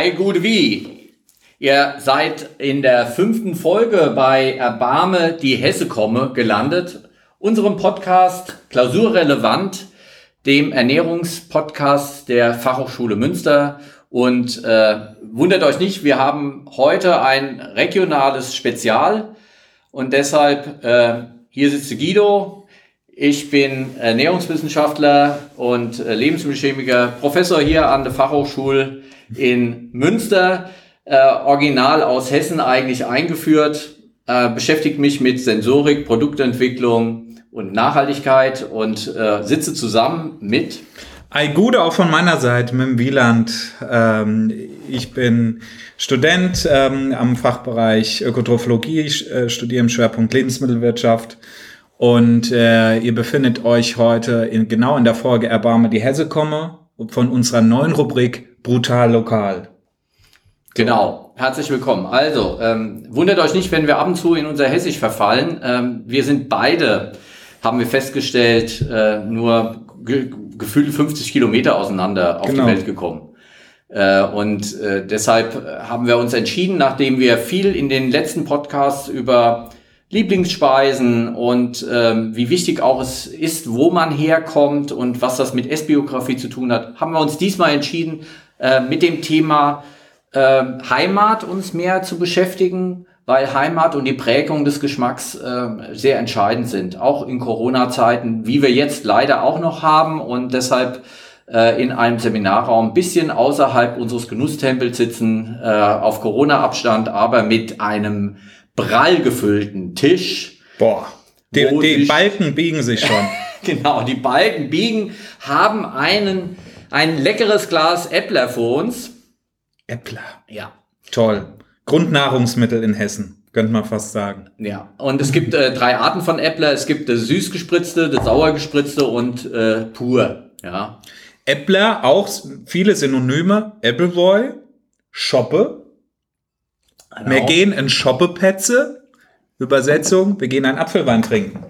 Ei gut wie. Ihr seid in der fünften Folge bei Erbarme die Hesse komme gelandet. Unserem Podcast Klausurrelevant, dem Ernährungspodcast der Fachhochschule Münster. Und äh, wundert euch nicht, wir haben heute ein regionales Spezial. Und deshalb, äh, hier sitzt Guido, ich bin Ernährungswissenschaftler und äh, Lebensmittelchemiker, Professor hier an der Fachhochschule in Münster, äh, original aus Hessen eigentlich eingeführt, äh, beschäftigt mich mit Sensorik, Produktentwicklung und Nachhaltigkeit und äh, sitze zusammen mit Ei Gude auch von meiner Seite mit dem Wieland. Ähm, ich bin Student ähm, am Fachbereich Ökotrophologie, ich äh, studiere im Schwerpunkt Lebensmittelwirtschaft und äh, ihr befindet euch heute in, genau in der Folge Erbarme die Hesse komme von unserer neuen Rubrik Brutal Lokal. Genau, herzlich willkommen. Also, ähm, wundert euch nicht, wenn wir ab und zu in unser Hessisch verfallen. Ähm, wir sind beide, haben wir festgestellt, äh, nur ge gefühlt 50 Kilometer auseinander auf genau. die Welt gekommen. Äh, und äh, deshalb haben wir uns entschieden, nachdem wir viel in den letzten Podcasts über Lieblingsspeisen und ähm, wie wichtig auch es ist, wo man herkommt und was das mit Essbiografie zu tun hat, haben wir uns diesmal entschieden, äh, mit dem Thema äh, Heimat uns mehr zu beschäftigen, weil Heimat und die Prägung des Geschmacks äh, sehr entscheidend sind, auch in Corona-Zeiten, wie wir jetzt leider auch noch haben und deshalb äh, in einem Seminarraum bisschen außerhalb unseres Genusstempels sitzen, äh, auf Corona-Abstand, aber mit einem prall gefüllten Tisch. Boah, die, die Balken biegen sich schon. genau, die Balken biegen, haben einen, ein leckeres Glas Äppler vor uns. Äppler. Ja. Toll. Grundnahrungsmittel in Hessen, könnte man fast sagen. Ja, und es gibt äh, drei Arten von Äppler. Es gibt das süß gespritzte, das sauer gespritzte und äh, pur. Ja. Äppler, auch viele Synonyme. Appleboy, Schoppe, Genau. Wir gehen in Shoppepetze. Übersetzung, wir gehen einen Apfelwein trinken.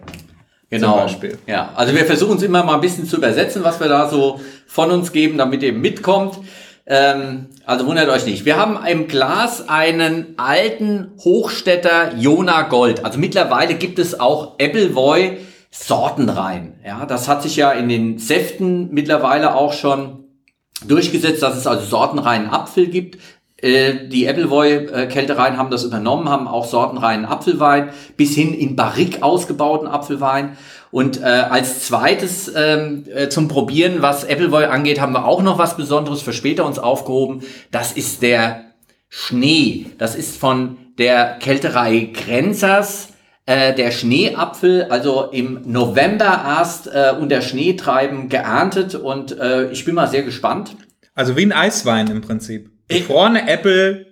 Genau. Ja, also wir versuchen es immer mal ein bisschen zu übersetzen, was wir da so von uns geben, damit ihr mitkommt. Ähm, also wundert euch nicht. Wir haben im Glas einen alten Hochstädter Jona Gold. Also mittlerweile gibt es auch Appleboy Sortenreihen. Ja, das hat sich ja in den Säften mittlerweile auch schon durchgesetzt, dass es also sortenreinen Apfel gibt. Äh, die Appleboy-Kältereien haben das übernommen, haben auch sortenreinen Apfelwein bis hin in Barrique ausgebauten Apfelwein. Und äh, als zweites ähm, äh, zum Probieren, was Appleboy angeht, haben wir auch noch was Besonderes für später uns aufgehoben. Das ist der Schnee. Das ist von der Kälterei Grenzers. Äh, der Schneeapfel, also im November erst äh, unter Schneetreiben geerntet und äh, ich bin mal sehr gespannt. Also wie ein Eiswein im Prinzip. Gefrorene Äpfel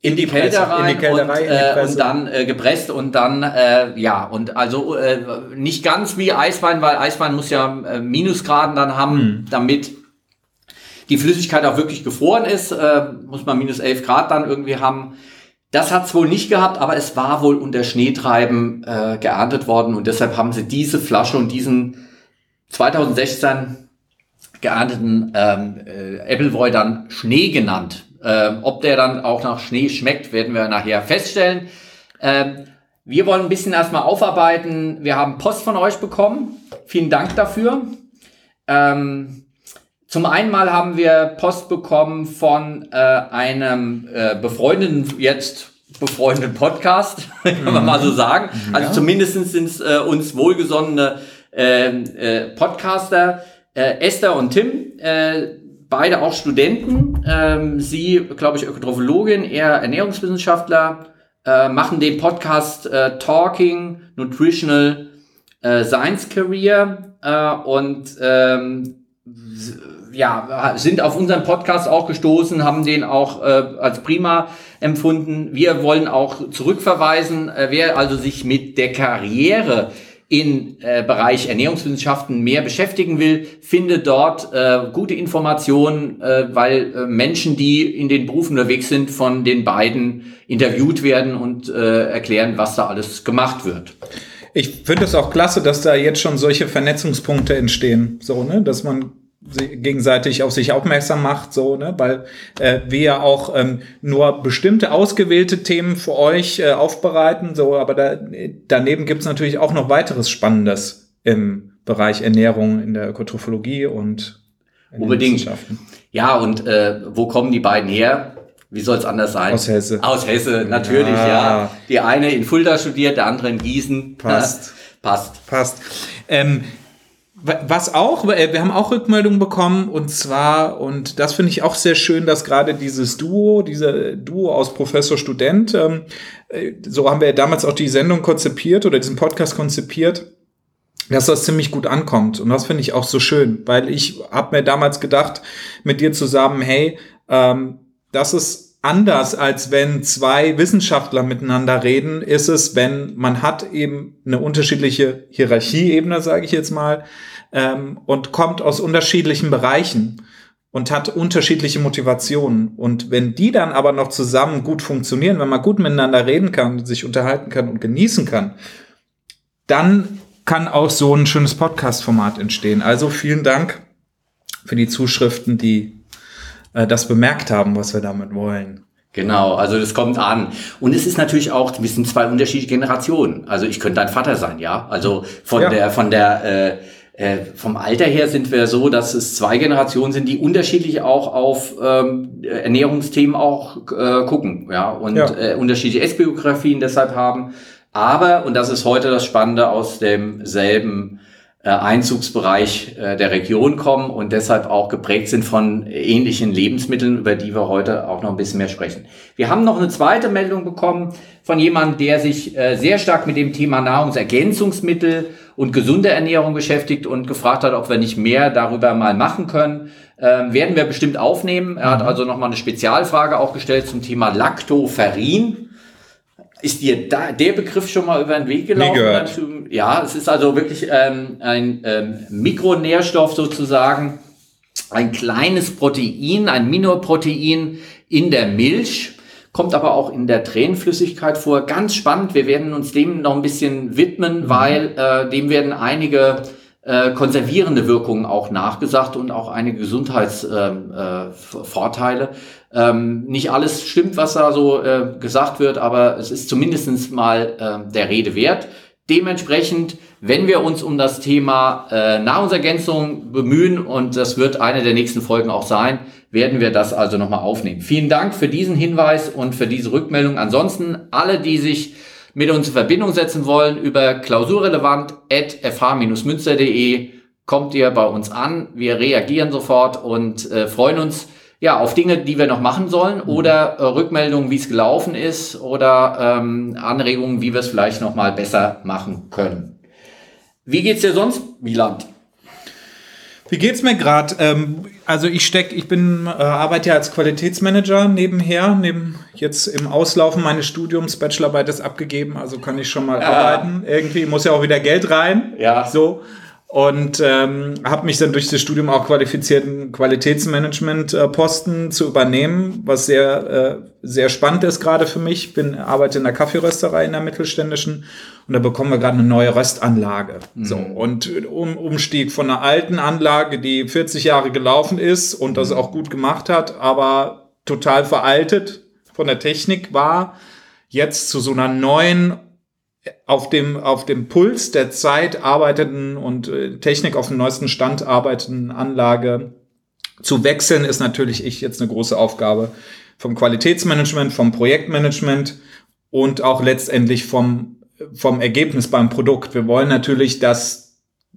in die, Kälte rein in die und, äh, und dann äh, gepresst und dann äh, ja und also äh, nicht ganz wie Eiswein, weil Eiswein muss ja äh, Minusgraden dann haben, mhm. damit die Flüssigkeit auch wirklich gefroren ist, äh, muss man minus 11 Grad dann irgendwie haben. Das hat's wohl nicht gehabt, aber es war wohl unter Schneetreiben äh, geerntet worden und deshalb haben sie diese Flasche und diesen 2016 geernteten ähm, äh, Appleboy dann Schnee genannt. Ähm, ob der dann auch nach Schnee schmeckt, werden wir nachher feststellen. Ähm, wir wollen ein bisschen erstmal aufarbeiten. Wir haben Post von euch bekommen. Vielen Dank dafür. Ähm, zum einen mal haben wir Post bekommen von äh, einem äh, befreundeten, jetzt befreundeten Podcast, kann man mal so sagen. Also ja. zumindest sind es äh, uns wohlgesonnene äh, äh, Podcaster, äh, Esther und Tim, äh, beide auch Studenten. Ähm, sie, glaube ich, Ökotrophologin, er Ernährungswissenschaftler, äh, machen den Podcast äh, Talking Nutritional äh, Science Career äh, und ähm, ja, sind auf unseren Podcast auch gestoßen, haben den auch äh, als prima empfunden. Wir wollen auch zurückverweisen, äh, wer also sich mit der Karriere in äh, Bereich Ernährungswissenschaften mehr beschäftigen will, findet dort äh, gute Informationen, äh, weil äh, Menschen, die in den Berufen unterwegs sind, von den beiden interviewt werden und äh, erklären, was da alles gemacht wird. Ich finde es auch klasse, dass da jetzt schon solche Vernetzungspunkte entstehen, so ne, dass man gegenseitig auf sich aufmerksam macht, so, ne, weil äh, wir ja auch ähm, nur bestimmte ausgewählte Themen für euch äh, aufbereiten, so, aber da, daneben gibt's natürlich auch noch weiteres Spannendes im Bereich Ernährung in der Ökotrophologie und Unbedingt. Ja, und äh, wo kommen die beiden her? Wie soll es anders sein? Aus Hesse. Aus Hesse, natürlich, ja. ja. Die eine in Fulda studiert, der andere in Gießen. Passt. Passt. Passt. Ähm, was auch, äh, wir haben auch Rückmeldungen bekommen und zwar, und das finde ich auch sehr schön, dass gerade dieses Duo, dieser Duo aus Professor Student, ähm, äh, so haben wir damals auch die Sendung konzipiert oder diesen Podcast konzipiert, dass das ziemlich gut ankommt. Und das finde ich auch so schön, weil ich habe mir damals gedacht, mit dir zusammen, hey, ähm, das ist anders, als wenn zwei Wissenschaftler miteinander reden, ist es, wenn man hat eben eine unterschiedliche Hierarchieebene, sage ich jetzt mal, ähm, und kommt aus unterschiedlichen Bereichen und hat unterschiedliche Motivationen. Und wenn die dann aber noch zusammen gut funktionieren, wenn man gut miteinander reden kann, sich unterhalten kann und genießen kann, dann kann auch so ein schönes Podcast-Format entstehen. Also vielen Dank für die Zuschriften, die äh, das bemerkt haben, was wir damit wollen. Genau, also das kommt an. Und es ist natürlich auch, wir sind zwei unterschiedliche Generationen. Also ich könnte dein Vater sein, ja. Also von ja. der, von der, äh, äh, vom Alter her sind wir so, dass es zwei Generationen sind, die unterschiedlich auch auf ähm, Ernährungsthemen auch äh, gucken, ja, und ja. Äh, unterschiedliche Essbiografien deshalb haben. Aber, und das ist heute das Spannende, aus demselben Einzugsbereich äh, der Region kommen und deshalb auch geprägt sind von ähnlichen Lebensmitteln, über die wir heute auch noch ein bisschen mehr sprechen. Wir haben noch eine zweite Meldung bekommen von jemandem, der sich äh, sehr stark mit dem Thema Nahrungsergänzungsmittel und gesunde Ernährung beschäftigt und gefragt hat, ob wir nicht mehr darüber mal machen können. Ähm, werden wir bestimmt aufnehmen. Er hat mhm. also nochmal eine Spezialfrage auch gestellt zum Thema Lactoferrin. Ist dir da der Begriff schon mal über den Weg gelaufen? Gehört. Ja, es ist also wirklich ähm, ein ähm, Mikronährstoff sozusagen, ein kleines Protein, ein Minoprotein in der Milch, kommt aber auch in der Tränenflüssigkeit vor. Ganz spannend, wir werden uns dem noch ein bisschen widmen, mhm. weil äh, dem werden einige äh, konservierende Wirkungen auch nachgesagt und auch einige Gesundheitsvorteile. Ähm, äh, ähm, nicht alles stimmt, was da so äh, gesagt wird, aber es ist zumindestens mal äh, der Rede wert. Dementsprechend, wenn wir uns um das Thema äh, Nahrungsergänzung bemühen, und das wird eine der nächsten Folgen auch sein, werden wir das also nochmal aufnehmen. Vielen Dank für diesen Hinweis und für diese Rückmeldung. Ansonsten alle, die sich mit uns in Verbindung setzen wollen, über klausurrelevant.fh-münster.de kommt ihr bei uns an. Wir reagieren sofort und äh, freuen uns ja auf Dinge, die wir noch machen sollen mhm. oder äh, Rückmeldungen, wie es gelaufen ist oder ähm, Anregungen, wie wir es vielleicht noch mal besser machen können. Wie geht's dir sonst, Wieland? Wie geht's mir gerade? Ähm, also ich steck, ich bin äh, arbeite ja als Qualitätsmanager nebenher, neben jetzt im Auslaufen meines Studiums, Bachelorarbeit ist abgegeben, also kann ich schon mal ja. arbeiten. Irgendwie muss ja auch wieder Geld rein. Ja. So und ähm, habe mich dann durch das Studium auch qualifiziert, einen Qualitätsmanagement-Posten zu übernehmen, was sehr äh, sehr spannend ist gerade für mich. Bin arbeite in der Kaffeerösterei in der mittelständischen und da bekommen wir gerade eine neue Röstanlage. Mhm. So und um, Umstieg von einer alten Anlage, die 40 Jahre gelaufen ist und das auch gut gemacht hat, aber total veraltet von der Technik war, jetzt zu so einer neuen auf dem, auf dem Puls der Zeit arbeitenden und äh, Technik auf dem neuesten Stand arbeitenden Anlage zu wechseln, ist natürlich ich jetzt eine große Aufgabe vom Qualitätsmanagement, vom Projektmanagement und auch letztendlich vom, vom Ergebnis beim Produkt. Wir wollen natürlich, dass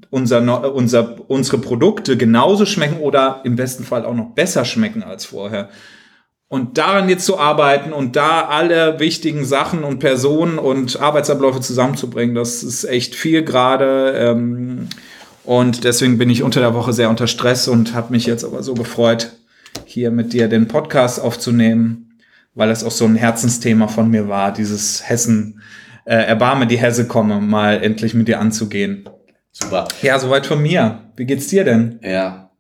unser, unser, unsere Produkte genauso schmecken oder im besten Fall auch noch besser schmecken als vorher. Und daran jetzt zu arbeiten und da alle wichtigen Sachen und Personen und Arbeitsabläufe zusammenzubringen, das ist echt viel gerade. Ähm, und deswegen bin ich unter der Woche sehr unter Stress und habe mich jetzt aber so gefreut, hier mit dir den Podcast aufzunehmen, weil es auch so ein Herzensthema von mir war, dieses Hessen, äh, erbarme die Hesse komme, mal endlich mit dir anzugehen. Super. Ja, soweit von mir. Wie geht's dir denn? Ja.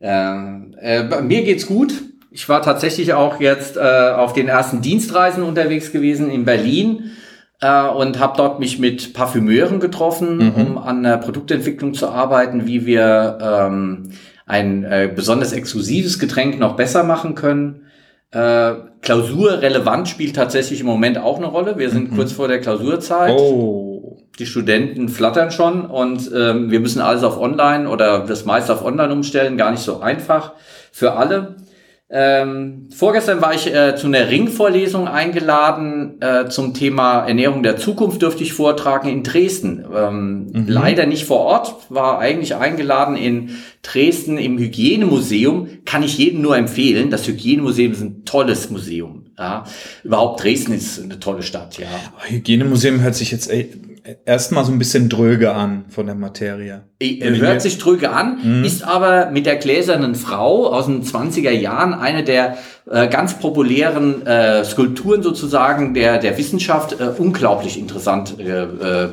Ähm, äh, mir geht's gut. Ich war tatsächlich auch jetzt äh, auf den ersten Dienstreisen unterwegs gewesen in Berlin. äh, und habe dort mich mit Parfümeuren getroffen, mhm. um an der Produktentwicklung zu arbeiten, wie wir ähm, ein äh, besonders exklusives Getränk noch besser machen können. Äh, Klausurrelevant spielt tatsächlich im Moment auch eine Rolle. Wir sind mhm. kurz vor der Klausurzeit. Oh. Die Studenten flattern schon und ähm, wir müssen alles auf Online oder das meiste auf Online umstellen. Gar nicht so einfach für alle. Ähm, vorgestern war ich äh, zu einer Ringvorlesung eingeladen äh, zum Thema Ernährung der Zukunft dürfte ich vortragen in Dresden. Ähm, mhm. Leider nicht vor Ort, war eigentlich eingeladen in Dresden im Hygienemuseum. Kann ich jedem nur empfehlen. Das Hygienemuseum ist ein tolles Museum. Ja. Überhaupt Dresden ist eine tolle Stadt, ja. Hygienemuseum hört sich jetzt erstmal so ein bisschen dröge an von der Materie. Hört sich dröge an, mhm. ist aber mit der gläsernen Frau aus den 20er Jahren eine der äh, ganz populären äh, Skulpturen sozusagen der, der Wissenschaft äh, unglaublich interessant äh, äh,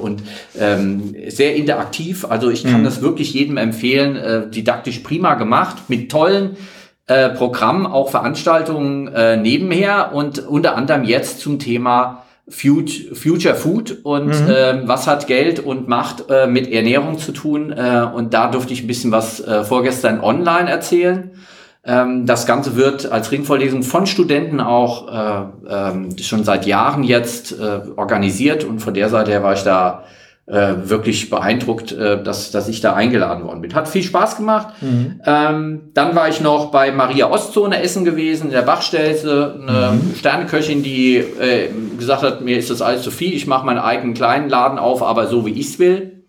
und ähm, sehr interaktiv. Also ich kann mhm. das wirklich jedem empfehlen, äh, didaktisch prima gemacht, mit tollen äh, Programmen, auch Veranstaltungen äh, nebenher und unter anderem jetzt zum Thema Future Food und mhm. ähm, was hat Geld und Macht äh, mit Ernährung zu tun. Äh, und da durfte ich ein bisschen was äh, vorgestern online erzählen. Ähm, das Ganze wird als Ringvorlesung von Studenten auch äh, ähm, schon seit Jahren jetzt äh, organisiert und von der Seite her war ich da äh, wirklich beeindruckt, äh, dass, dass ich da eingeladen worden bin. Hat viel Spaß gemacht. Mhm. Ähm, dann war ich noch bei Maria Ostzone Essen gewesen, in der Bachstelze, eine mhm. Sterneköchin, die äh, gesagt hat, mir ist das alles zu viel, ich mache meinen eigenen kleinen Laden auf, aber so wie ich's will.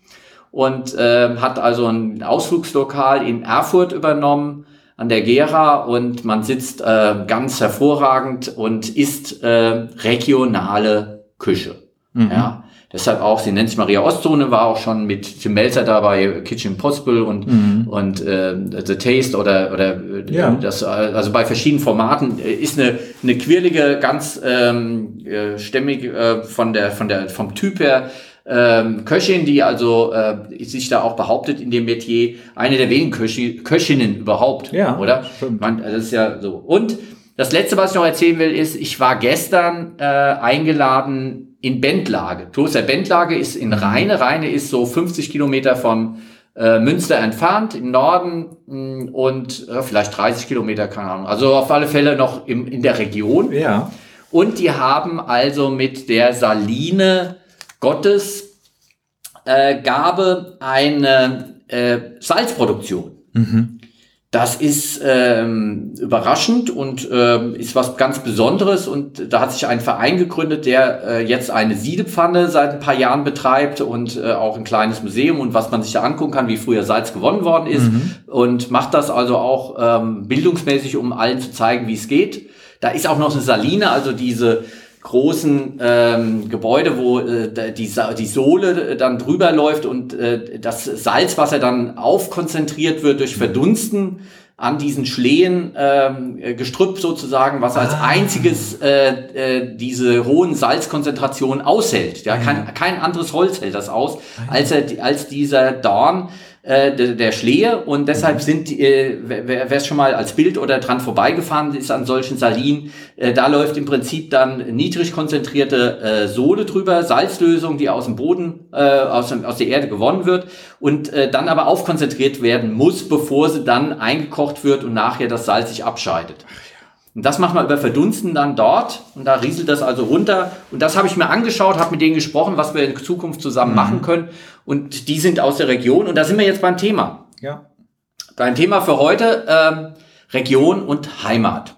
Und äh, hat also ein Ausflugslokal in Erfurt übernommen an der Gera und man sitzt äh, ganz hervorragend und isst äh, regionale Küche. Mhm. Ja. Deshalb auch, sie nennt sich Maria Ostzone, war auch schon mit Tim Melzer da bei Kitchen Possible und, mhm. und äh, The Taste oder, oder äh, ja. das, also bei verschiedenen Formaten äh, ist eine, eine quirlige, ganz ähm, äh, stämmig äh, von der, von der, vom Typ her ähm, Köchin, die also äh, sich da auch behauptet in dem Metier, eine der wenigen Köchi Köchinnen überhaupt, ja, oder? Man, das ist ja so. Und das letzte, was ich noch erzählen will, ist, ich war gestern äh, eingeladen in Bendlage. Kloster Bendlage ist in Rheine. Rheine ist so 50 Kilometer von äh, Münster entfernt im Norden mh, mm, und äh, vielleicht 30 Kilometer, keine Ahnung. Also auf alle Fälle noch im, in der Region. Ja. Und die haben also mit der Saline Gottes äh, Gabe eine äh, Salzproduktion. Mhm. Das ist ähm, überraschend und ähm, ist was ganz Besonderes. Und da hat sich ein Verein gegründet, der äh, jetzt eine Siedepfanne seit ein paar Jahren betreibt und äh, auch ein kleines Museum und was man sich da angucken kann, wie früher Salz gewonnen worden ist. Mhm. Und macht das also auch ähm, bildungsmäßig, um allen zu zeigen, wie es geht. Da ist auch noch eine Saline, also diese großen ähm, Gebäude, wo äh, die, die Sohle dann drüber läuft und äh, das Salzwasser dann aufkonzentriert wird durch Verdunsten an diesen Schlehen ähm, Gestrüpp sozusagen, was als ah. einziges äh, äh, diese hohen Salzkonzentrationen aushält. Ja, kein, kein anderes Holz hält das aus, ah, als, er, als dieser Dorn äh, der, der Schlehe und deshalb sind, äh, wer es schon mal als Bild oder dran vorbeigefahren ist an solchen Salinen, äh, da läuft im Prinzip dann niedrig konzentrierte äh, Sohle drüber, Salzlösung, die aus dem Boden, äh, aus, aus der Erde gewonnen wird und äh, dann aber aufkonzentriert werden muss, bevor sie dann eingekocht wird und nachher das Salz sich abscheidet. Und das macht man über Verdunsten dann dort und da rieselt das also runter. Und das habe ich mir angeschaut, habe mit denen gesprochen, was wir in Zukunft zusammen mhm. machen können. Und die sind aus der Region und da sind wir jetzt beim Thema. Ja. Dein Thema für heute, ähm, Region und Heimat.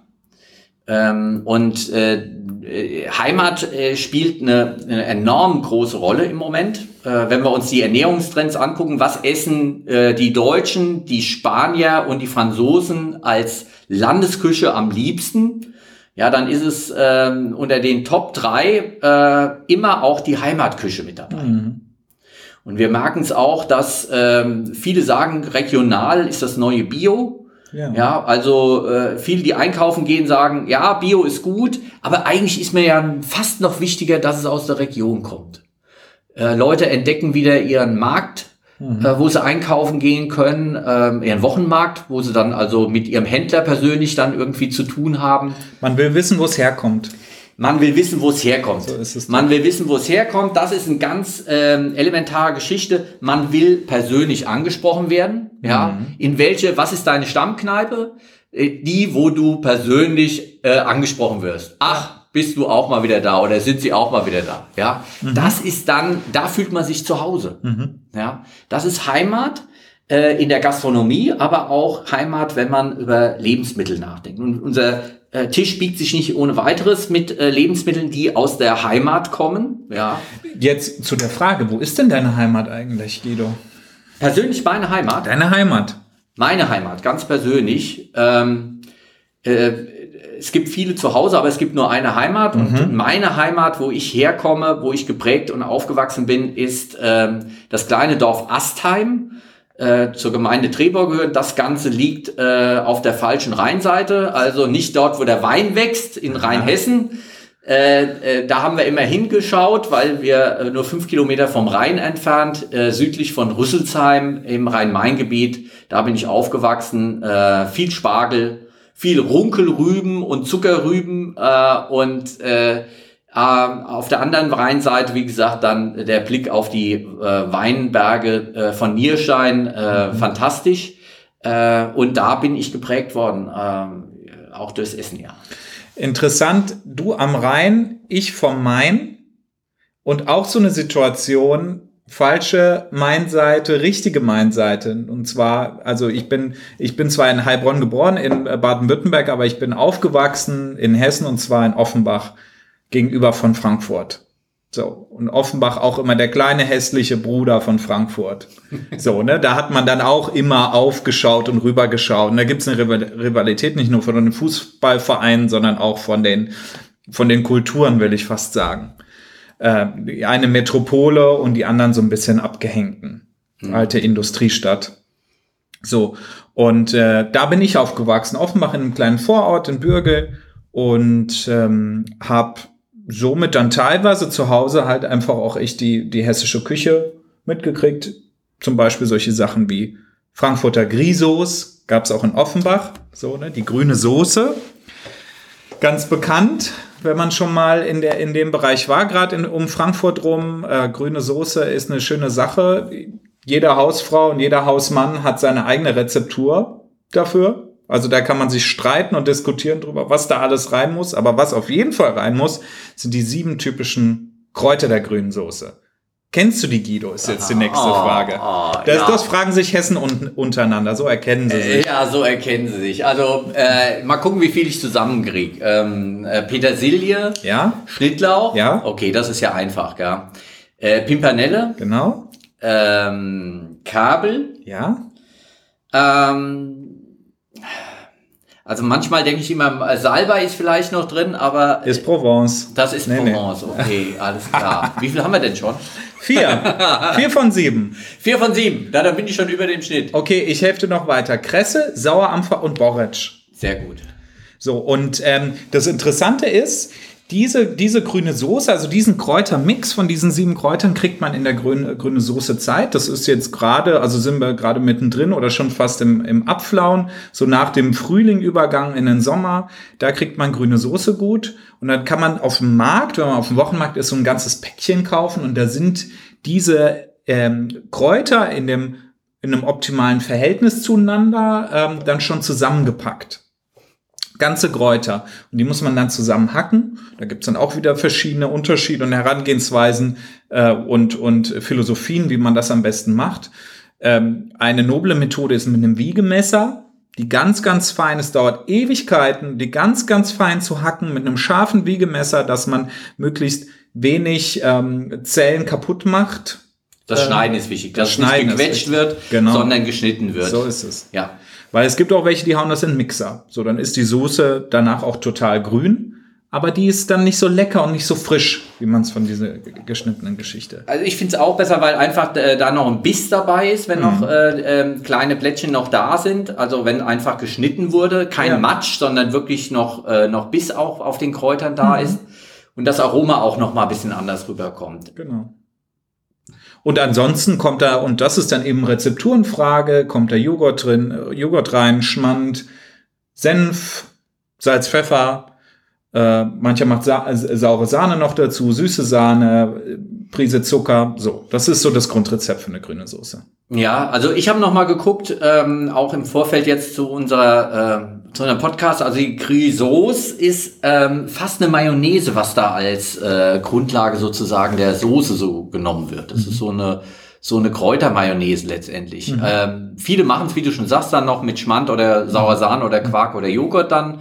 Ähm, und äh, Heimat äh, spielt eine, eine enorm große Rolle im Moment. Äh, wenn wir uns die Ernährungstrends angucken, was essen äh, die Deutschen, die Spanier und die Franzosen als Landesküche am liebsten, ja, dann ist es ähm, unter den Top drei äh, immer auch die Heimatküche mit dabei. Mhm. Und wir merken es auch, dass ähm, viele sagen, regional ist das neue Bio. Ja, ja also äh, viele, die einkaufen gehen, sagen, ja, Bio ist gut, aber eigentlich ist mir ja fast noch wichtiger, dass es aus der Region kommt. Äh, Leute entdecken wieder ihren Markt mhm. äh, wo sie einkaufen gehen können, ähm, ihren Wochenmarkt, wo sie dann also mit ihrem Händler persönlich dann irgendwie zu tun haben. Man will wissen, wo es herkommt. Man will wissen, wo es herkommt. So es Man will wissen, wo es herkommt. Das ist eine ganz ähm, elementare Geschichte. Man will persönlich angesprochen werden. Ja, mhm. in welche? Was ist deine Stammkneipe? Äh, die, wo du persönlich äh, angesprochen wirst. Ach, bist du auch mal wieder da oder sind sie auch mal wieder da? Ja, mhm. das ist dann, da fühlt man sich zu Hause. Mhm. Ja, das ist Heimat äh, in der Gastronomie, aber auch Heimat, wenn man über Lebensmittel nachdenkt. Und unser äh, Tisch biegt sich nicht ohne weiteres mit äh, Lebensmitteln, die aus der Heimat kommen. Ja. Jetzt zu der Frage, wo ist denn deine Heimat eigentlich, Guido? Persönlich meine Heimat. Deine Heimat. Meine Heimat, ganz persönlich. Ähm, äh, es gibt viele zu Hause, aber es gibt nur eine Heimat. Mhm. Und meine Heimat, wo ich herkomme, wo ich geprägt und aufgewachsen bin, ist ähm, das kleine Dorf Astheim äh, zur Gemeinde Trebor gehört. Das Ganze liegt äh, auf der falschen Rheinseite, also nicht dort, wo der Wein wächst, in Rheinhessen. Äh, äh, da haben wir immer hingeschaut, weil wir äh, nur fünf Kilometer vom Rhein entfernt, äh, südlich von Rüsselsheim im Rhein-Main-Gebiet, da bin ich aufgewachsen. Äh, viel Spargel, viel Runkelrüben und Zuckerrüben äh, und äh, ähm, auf der anderen Rheinseite, wie gesagt, dann der Blick auf die äh, Weinberge äh, von Nierstein, äh, mhm. fantastisch. Äh, und da bin ich geprägt worden, äh, auch durchs Essen, ja. Interessant, du am Rhein, ich vom Main und auch so eine Situation, falsche Mainseite, richtige Mainseite. Und zwar, also ich bin, ich bin zwar in Heilbronn geboren, in Baden-Württemberg, aber ich bin aufgewachsen in Hessen und zwar in Offenbach gegenüber von Frankfurt. So. Und Offenbach auch immer der kleine hässliche Bruder von Frankfurt. So, ne? Da hat man dann auch immer aufgeschaut und rübergeschaut. Und da gibt's eine Rivalität nicht nur von den Fußballvereinen, sondern auch von den, von den Kulturen, will ich fast sagen. Äh, eine Metropole und die anderen so ein bisschen abgehängten. Mhm. Alte Industriestadt. So. Und äh, da bin ich aufgewachsen. Offenbach in einem kleinen Vorort in Bürgel und ähm, habe somit dann teilweise zu Hause halt einfach auch echt die, die hessische Küche mitgekriegt. Zum Beispiel solche Sachen wie Frankfurter Grisos, gab es auch in Offenbach, so, ne, die grüne Soße. Ganz bekannt, wenn man schon mal in, der, in dem Bereich war, gerade um Frankfurt rum. Äh, grüne Soße ist eine schöne Sache. Jede Hausfrau und jeder Hausmann hat seine eigene Rezeptur dafür. Also da kann man sich streiten und diskutieren drüber, was da alles rein muss. Aber was auf jeden Fall rein muss, sind die sieben typischen Kräuter der grünen Soße. Kennst du die Guido? Ist jetzt die nächste oh, Frage. Oh, das, ja. das, fragen sich Hessen un untereinander. So erkennen sie sich. Ja, so erkennen sie sich. Also äh, mal gucken, wie viel ich zusammenkriege. Ähm, äh, Petersilie. Ja. Schnittlauch. Ja. Okay, das ist ja einfach, ja. Äh, Pimpernelle. Genau. Ähm, Kabel. Ja. Ähm, also manchmal denke ich immer, Salbei ist vielleicht noch drin, aber. Ist Provence. Das ist nee, Provence, nee. okay, alles klar. Wie viel haben wir denn schon? Vier. Vier von sieben. Vier von sieben. Da, da bin ich schon über dem Schnitt. Okay, ich helfe noch weiter. Kresse, Sauerampfer und Borretsch. Sehr gut. So, und ähm, das Interessante ist, diese, diese grüne Soße, also diesen Kräutermix von diesen sieben Kräutern kriegt man in der grüne, grüne Soße Zeit. Das ist jetzt gerade, also sind wir gerade mittendrin oder schon fast im, im Abflauen, so nach dem Frühlingübergang in den Sommer, da kriegt man grüne Soße gut. Und dann kann man auf dem Markt, wenn man auf dem Wochenmarkt ist, so ein ganzes Päckchen kaufen und da sind diese ähm, Kräuter in dem in einem optimalen Verhältnis zueinander ähm, dann schon zusammengepackt ganze Kräuter. Und die muss man dann zusammen hacken. Da gibt's dann auch wieder verschiedene Unterschiede und Herangehensweisen äh, und, und Philosophien, wie man das am besten macht. Ähm, eine noble Methode ist mit einem Wiegemesser, die ganz, ganz fein, es dauert Ewigkeiten, die ganz, ganz fein zu hacken mit einem scharfen Wiegemesser, dass man möglichst wenig ähm, Zellen kaputt macht. Das Schneiden ist wichtig, dass das nicht gequetscht wird, genau. sondern geschnitten wird. So ist es. Ja. Weil es gibt auch welche, die hauen das in Mixer. So, dann ist die Soße danach auch total grün. Aber die ist dann nicht so lecker und nicht so frisch, wie man es von dieser geschnittenen Geschichte. Also ich finde es auch besser, weil einfach äh, da noch ein Biss dabei ist, wenn mhm. noch äh, äh, kleine Plättchen noch da sind. Also wenn einfach geschnitten wurde, kein ja. Matsch, sondern wirklich noch, äh, noch Biss auch auf den Kräutern da mhm. ist. Und das Aroma auch noch mal ein bisschen anders rüberkommt. Genau. Und ansonsten kommt da, und das ist dann eben Rezepturenfrage, kommt da Joghurt drin, Joghurt rein, Schmand, Senf, Salz, Pfeffer Äh, mancher macht sa saure Sahne noch dazu, süße Sahne, Prise Zucker. So, das ist so das Grundrezept für eine grüne Soße. Ja, also ich habe noch mal geguckt, ähm, auch im Vorfeld jetzt zu unserer äh, zu einem Podcast. Also die Grisauce ist ähm, fast eine Mayonnaise, was da als äh, Grundlage sozusagen der Soße so genommen wird. Das mhm. ist so eine so eine Kräutermayonnaise letztendlich. Mhm. Ähm, viele machen es, wie du schon sagst, dann noch mit Schmand oder Sauersahne oder Quark oder Joghurt dann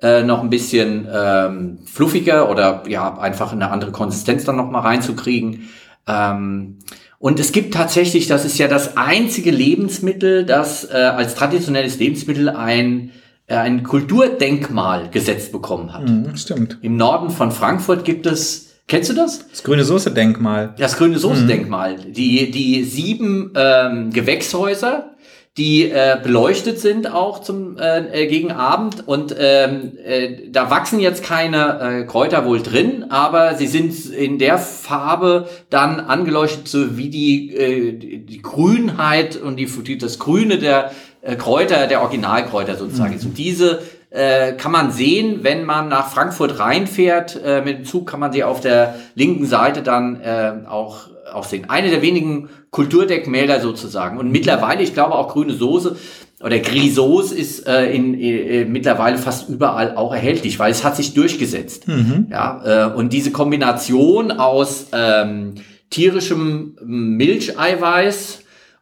äh, noch ein bisschen ähm, fluffiger oder ja einfach eine andere Konsistenz dann noch mal reinzukriegen. Ähm, und es gibt tatsächlich, das ist ja das einzige Lebensmittel, das äh, als traditionelles Lebensmittel ein ein Kulturdenkmal gesetzt bekommen hat. Mhm, stimmt. Im Norden von Frankfurt gibt es, kennst du das? Das grüne Soße-Denkmal. Das grüne Soße-Denkmal. Mhm. Die, die sieben ähm, Gewächshäuser, die äh, beleuchtet sind auch zum äh, äh, gegen Abend und ähm, äh, da wachsen jetzt keine äh, Kräuter wohl drin, aber sie sind in der Farbe dann angeleuchtet, so wie die, äh, die, Grünheit und die, die das Grüne der äh, Kräuter, der Originalkräuter sozusagen ist. Mhm. Und diese äh, kann man sehen, wenn man nach Frankfurt reinfährt. Äh, mit dem Zug kann man sie auf der linken Seite dann äh, auch, auch sehen. Eine der wenigen Kulturdeckmäler sozusagen. Und mittlerweile, ich glaube auch grüne Soße oder Grisauce ist äh, in, äh, mittlerweile fast überall auch erhältlich, weil es hat sich durchgesetzt. Mhm. Ja, äh, und diese Kombination aus ähm, tierischem Milcheiweiß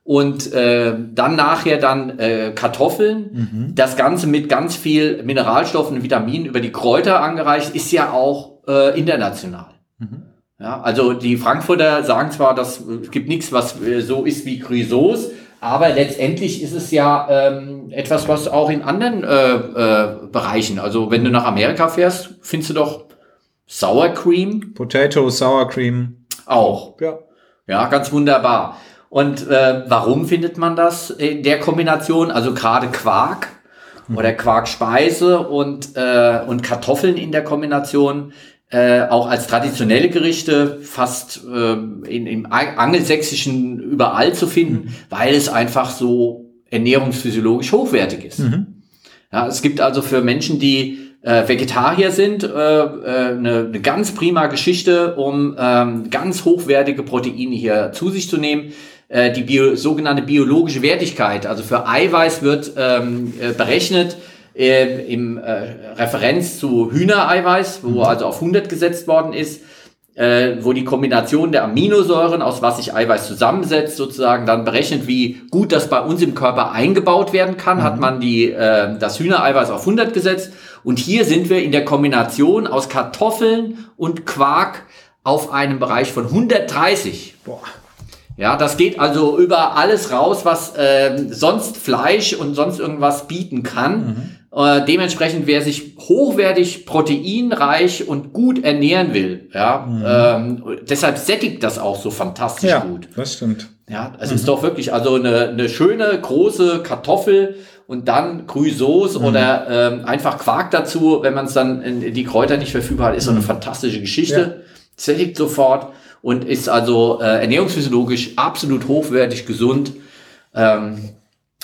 und äh, dann nachher dann äh, Kartoffeln, mhm. das Ganze mit ganz viel Mineralstoffen und Vitaminen über die Kräuter angereicht, ist ja auch äh, international. Mhm. Ja, also die Frankfurter sagen zwar, dass es gibt nichts, was äh, so ist wie Chrysos, aber letztendlich ist es ja ähm, etwas, was auch in anderen äh, äh, Bereichen, also wenn du nach Amerika fährst, findest du doch Sour Cream. Potato, Sour Cream. Auch. Ja. Ja, ganz wunderbar. Und äh, warum findet man das in der Kombination? Also gerade Quark mhm. oder Quarkspeise und, äh, und Kartoffeln in der Kombination äh, auch als traditionelle Gerichte fast äh, in, im Angelsächsischen überall zu finden, mhm. weil es einfach so ernährungsphysiologisch hochwertig ist. Mhm. Ja, es gibt also für Menschen, die äh, Vegetarier sind, äh, äh, eine, eine ganz prima Geschichte, um ähm, ganz hochwertige Proteine hier zu sich zu nehmen. Äh, die Bio, sogenannte biologische Wertigkeit, also für Eiweiß wird ähm, äh, berechnet, äh, im äh, Referenz zu Hühnereiweiß, wo mhm. also auf 100 gesetzt worden ist, äh, wo die Kombination der Aminosäuren, aus was sich Eiweiß zusammensetzt, sozusagen dann berechnet, wie gut das bei uns im Körper eingebaut werden kann, mhm. hat man die, äh, das Hühnereiweiß auf 100 gesetzt. Und hier sind wir in der Kombination aus Kartoffeln und Quark auf einem Bereich von 130. Boah. Ja, das geht also über alles raus, was äh, sonst Fleisch und sonst irgendwas bieten kann. Mhm. Äh, dementsprechend, wer sich hochwertig, proteinreich und gut ernähren will, ja, mhm. ähm, deshalb sättigt das auch so fantastisch ja, gut. Das stimmt. Ja, es mhm. ist doch wirklich also eine, eine schöne große Kartoffel und dann Grüsoße mhm. oder ähm, einfach Quark dazu, wenn man es dann in, die Kräuter nicht verfügbar hat, ist so eine mhm. fantastische Geschichte. Ja. Sättigt sofort und ist also äh, ernährungsphysiologisch absolut hochwertig gesund. Ähm,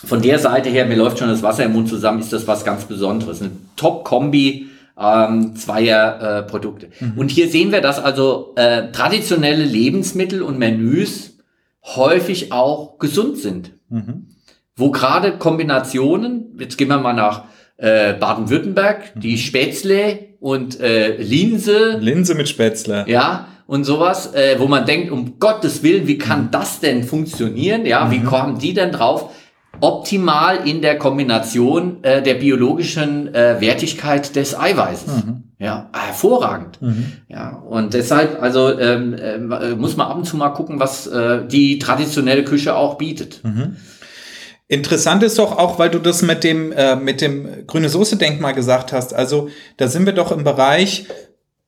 von der Seite her, mir läuft schon das Wasser im Mund zusammen, ist das was ganz Besonderes. Eine Top-Kombi ähm, zweier äh, Produkte. Mhm. Und hier sehen wir, dass also äh, traditionelle Lebensmittel und Menüs häufig auch gesund sind. Mhm. Wo gerade Kombinationen, jetzt gehen wir mal nach äh, Baden-Württemberg, mhm. die Spätzle und äh, Linse. Linse mit Spätzle. Ja, und sowas, äh, wo man denkt, um Gottes Willen, wie kann das denn funktionieren? Ja, mhm. wie kommen die denn drauf? Optimal in der Kombination äh, der biologischen äh, Wertigkeit des Eiweißes. Mhm. Ja, hervorragend. Mhm. Ja, und deshalb, also ähm, äh, muss man ab und zu mal gucken, was äh, die traditionelle Küche auch bietet. Mhm. Interessant ist doch auch, weil du das mit dem, äh, mit dem grüne Soße Denkmal gesagt hast. Also da sind wir doch im Bereich,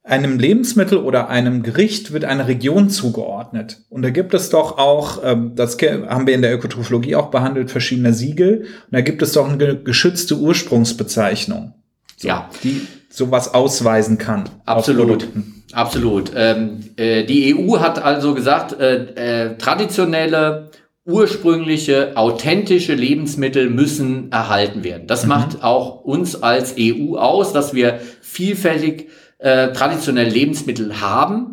einem Lebensmittel oder einem Gericht wird eine Region zugeordnet. Und da gibt es doch auch, ähm, das haben wir in der Ökotrophologie auch behandelt, verschiedene Siegel. Und da gibt es doch eine geschützte Ursprungsbezeichnung. So, ja. Die sowas ausweisen kann. Absolut. Absolut. Ähm, äh, die EU hat also gesagt, äh, äh, traditionelle ursprüngliche, authentische Lebensmittel müssen erhalten werden. Das mhm. macht auch uns als EU aus, dass wir vielfältig äh, traditionelle Lebensmittel haben.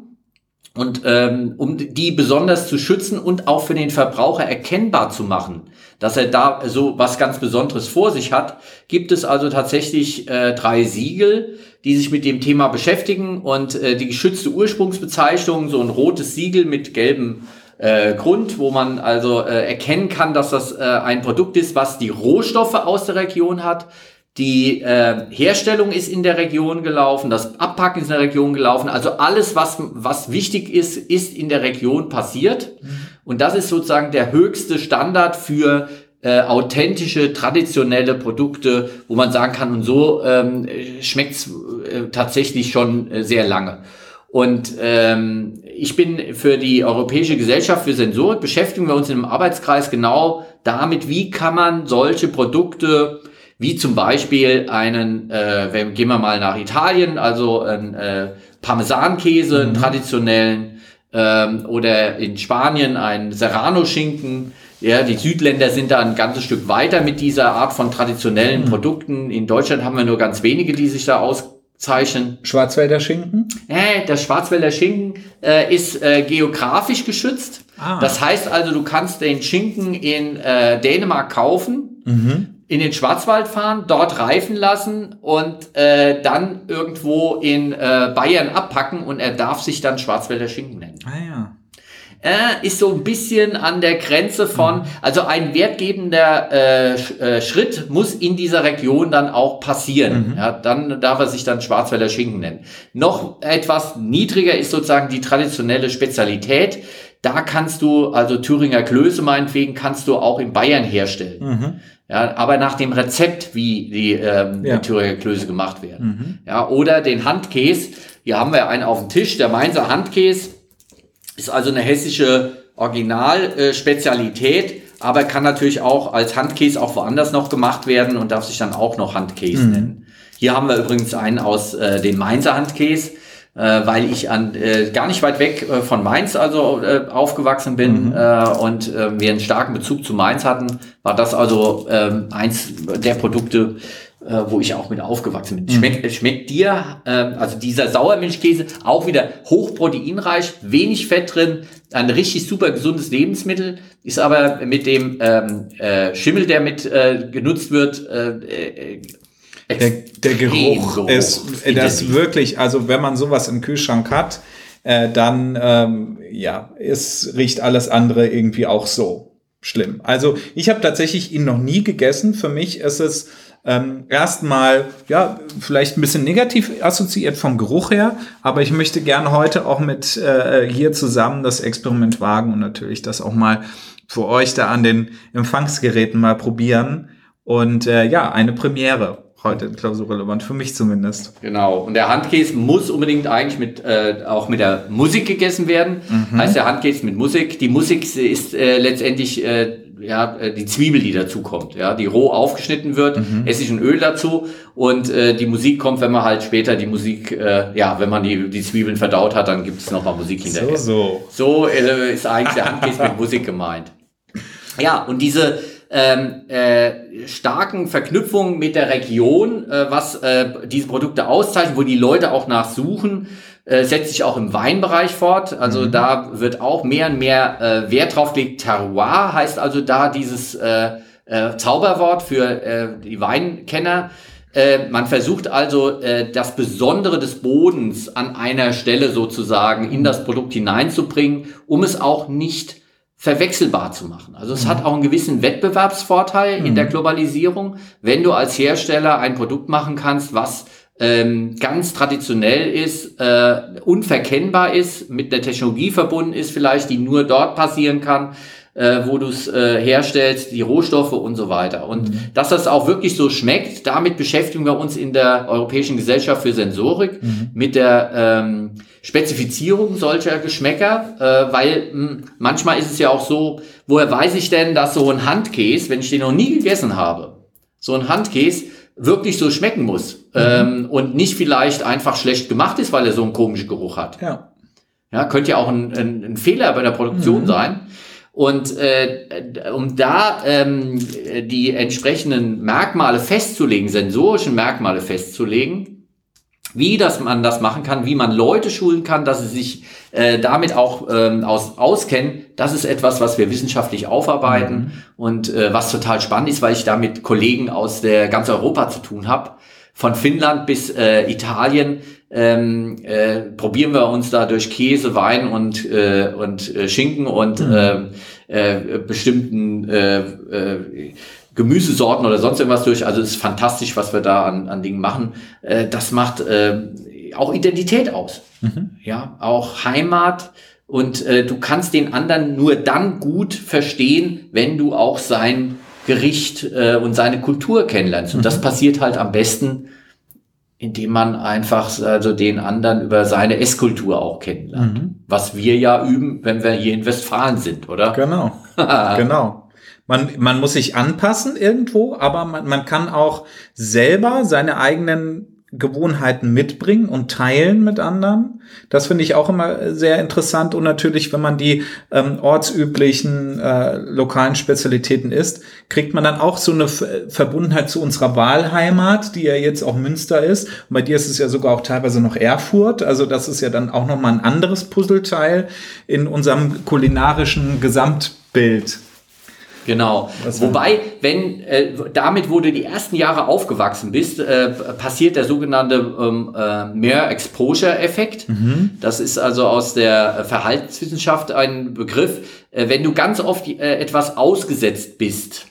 Und ähm, um die besonders zu schützen und auch für den Verbraucher erkennbar zu machen, dass er da so was ganz Besonderes vor sich hat, gibt es also tatsächlich äh, drei Siegel, die sich mit dem Thema beschäftigen und äh, die geschützte Ursprungsbezeichnung, so ein rotes Siegel mit gelbem äh, Grund, wo man also äh, erkennen kann, dass das äh, ein Produkt ist, was die Rohstoffe aus der Region hat. Die äh, Herstellung ist in der Region gelaufen, das Abpacken ist in der Region gelaufen. Also alles, was, was wichtig ist, ist in der Region passiert. Mhm. Und das ist sozusagen der höchste Standard für äh, authentische, traditionelle Produkte, wo man sagen kann, und so ähm, schmeckt es äh, tatsächlich schon äh, sehr lange. Und ähm, ich bin für die Europäische Gesellschaft für Sensorik, beschäftigen wir uns in einem Arbeitskreis genau damit, wie kann man solche Produkte, wie zum Beispiel einen, äh, wenn, gehen wir mal nach Italien, also ein äh, Parmesankäse, mhm. einen traditionellen, ähm, oder in Spanien einen Serrano-Schinken. Ja, die Südländer sind da ein ganzes Stück weiter mit dieser Art von traditionellen mhm. Produkten. In Deutschland haben wir nur ganz wenige, die sich da aus Zeichen. Schwarzwälder Schinken? Äh, der Schwarzwälder Schinken äh, ist äh, geografisch geschützt. Ah. Das heißt also, du kannst den Schinken in äh, Dänemark kaufen, mhm. In den Schwarzwald fahren, dort reifen lassen und äh, dann irgendwo in äh, Bayern abpacken und er darf sich dann Schwarzwälder Schinken nennen. Ah ja äh, ist so ein bisschen an der Grenze von, also ein wertgebender äh, äh, Schritt muss in dieser Region dann auch passieren. Mhm. Ja, dann darf er sich dann Schwarzwälder Schinken nennen. Noch etwas niedriger ist sozusagen die traditionelle Spezialität. Da kannst du, also Thüringer Klöße meinetwegen, kannst du auch in Bayern herstellen. Mhm. Ja, aber nach dem Rezept, wie die, ähm, ja. die Thüringer Klöße gemacht werden. Mhm. Ja, oder den Handkäse. Hier haben wir einen auf dem Tisch, der Mainzer Handkäse ist also eine hessische Originalspezialität, äh, aber kann natürlich auch als Handkäse auch woanders noch gemacht werden und darf sich dann auch noch Handkäse mhm. nennen. Hier haben wir übrigens einen aus äh, dem Mainzer Handkäse, äh, weil ich an äh, gar nicht weit weg äh, von Mainz also äh, aufgewachsen bin mhm. äh, und äh, wir einen starken Bezug zu Mainz hatten, war das also äh, eins der Produkte, äh, wo ich auch mit aufgewachsen bin. Mhm. Schmeckt, schmeckt dir, äh, also dieser Sauermilchkäse, auch wieder hochproteinreich, wenig Fett drin, ein richtig super gesundes Lebensmittel, ist aber mit dem ähm, äh, Schimmel, der mit äh, genutzt wird, äh, äh der, der Geruch so ist das wirklich, also wenn man sowas im Kühlschrank hat, äh, dann ähm, ja, es riecht alles andere irgendwie auch so schlimm. Also ich habe tatsächlich ihn noch nie gegessen. Für mich ist es ähm, erstmal, ja, vielleicht ein bisschen negativ assoziiert vom Geruch her, aber ich möchte gerne heute auch mit äh, hier zusammen das Experiment wagen und natürlich das auch mal für euch da an den Empfangsgeräten mal probieren. Und äh, ja, eine Premiere heute Klausurrelevant, für mich zumindest. Genau. Und der Handkäse muss unbedingt eigentlich mit, äh, auch mit der Musik gegessen werden. Mhm. Heißt der Handkäse mit Musik. Die Musik ist äh, letztendlich äh, ja, äh, die Zwiebel, die dazu kommt, ja, die roh aufgeschnitten wird, mhm. Essig und Öl dazu und äh, die Musik kommt, wenn man halt später die Musik, äh, ja, wenn man die, die Zwiebeln verdaut hat, dann gibt es nochmal Musik hinterher. So, so. so äh, ist eigentlich der Handkäse mit Musik gemeint. Ja, und diese ähm, äh, starken Verknüpfungen mit der Region, äh, was äh, diese Produkte auszeichnet, wo die Leute auch nachsuchen, äh, setzt sich auch im Weinbereich fort. Also mhm. da wird auch mehr und mehr äh, Wert drauf gelegt. Terroir heißt also da dieses äh, äh, Zauberwort für äh, die Weinkenner. Äh, man versucht also äh, das Besondere des Bodens an einer Stelle sozusagen in das Produkt hineinzubringen, um es auch nicht verwechselbar zu machen. Also es mhm. hat auch einen gewissen Wettbewerbsvorteil mhm. in der Globalisierung, wenn du als Hersteller ein Produkt machen kannst, was ähm, ganz traditionell ist, äh, unverkennbar ist, mit der Technologie verbunden ist vielleicht, die nur dort passieren kann, äh, wo du es äh, herstellst, die Rohstoffe und so weiter. Und mhm. dass das auch wirklich so schmeckt, damit beschäftigen wir uns in der Europäischen Gesellschaft für Sensorik mhm. mit der ähm, Spezifizierung solcher Geschmäcker, äh, weil mh, hm, manchmal ist es ja auch so, woher weiß ich denn, dass so ein Handkäse, wenn ich den noch nie gegessen habe, so ein Handkäse wirklich so schmecken muss mhm. ähm, und nicht vielleicht einfach schlecht gemacht ist, weil er so einen komischen Geruch hat. Ja, ja könnte ja auch ein, ein, ein Fehler bei der Produktion mhm. sein. Und äh, um da ähm, die entsprechenden Merkmale festzulegen, sensorischen Merkmale festzulegen, wie das man das machen kann, wie man Leute schulen kann, dass sie sich äh, damit auch ähm, aus, auskennen, das ist etwas, was wir wissenschaftlich aufarbeiten mhm. und äh, was total spannend ist, weil ich da mit Kollegen aus der ganz Europa zu tun habe. Von Finnland bis äh, Italien ähm, äh, probieren wir uns da durch Käse, Wein und, äh, und äh, Schinken und mhm. äh, äh, bestimmten äh, äh, Gemüsesorten oder sonst irgendwas durch. Also es ist fantastisch, was wir da an, an Dingen machen. Äh, das macht äh, auch Identität aus. Mhm. Ja, auch Heimat. Und äh, du kannst den anderen nur dann gut verstehen, wenn du auch sein Gericht äh, und seine Kultur kennenlernst. Und mhm. das passiert halt am besten, indem man einfach also den anderen über seine Esskultur auch kennenlernt. Mhm. Was wir ja üben, wenn wir hier in Westfalen sind, oder? Genau. genau. Man, man muss sich anpassen irgendwo, aber man, man kann auch selber seine eigenen Gewohnheiten mitbringen und teilen mit anderen. Das finde ich auch immer sehr interessant. Und natürlich, wenn man die ähm, ortsüblichen äh, lokalen Spezialitäten isst, kriegt man dann auch so eine Verbundenheit zu unserer Wahlheimat, die ja jetzt auch Münster ist. Und bei dir ist es ja sogar auch teilweise noch Erfurt. Also das ist ja dann auch nochmal ein anderes Puzzleteil in unserem kulinarischen Gesamtbild. Genau. Wobei, wenn äh, damit, wo du die ersten Jahre aufgewachsen bist, äh, passiert der sogenannte ähm, äh, Mehr Exposure-Effekt. Mhm. Das ist also aus der Verhaltenswissenschaft ein Begriff. Äh, wenn du ganz oft äh, etwas ausgesetzt bist,